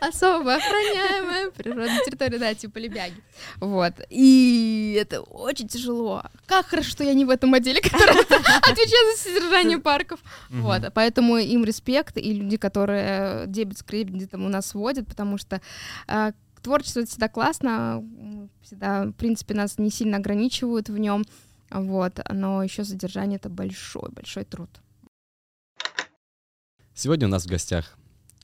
Особо охраняемая природная территория, да, типа Лебяги. Вот. И это очень тяжело. Как хорошо, что я не в этом отделе, который отвечает за содержание парков. Вот. Поэтому им респект, и люди, которые дебет с кредитом у нас водят, потому что э, творчество всегда классно, всегда, в принципе, нас не сильно ограничивают в нем. Вот, но еще содержание это большой, большой труд. Сегодня у нас в гостях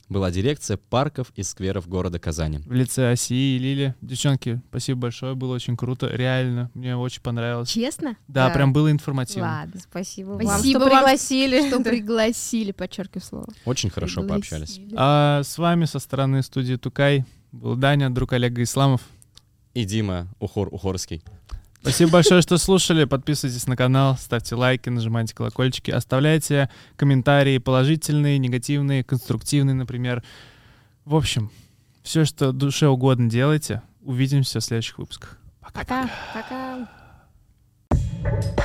была дирекция парков и скверов города Казани. В лице Оси и Лили. Девчонки, спасибо большое, было очень круто. Реально, мне очень понравилось. Честно? Да, Да. прям было информативно. Ладно, спасибо вам, Спасибо что вам, пригласили. Что пригласили, подчеркиваю слово. Очень хорошо пообщались. А с вами со стороны студии Тукай был Даня, друг Олега Исламов. И Дима Ухор Ухорский. Спасибо большое, что слушали. Подписывайтесь на канал, ставьте лайки, нажимайте колокольчики, оставляйте комментарии положительные, негативные, конструктивные, например. В общем, все, что душе угодно делайте. Увидимся в следующих выпусках. Пока. Пока. Пока.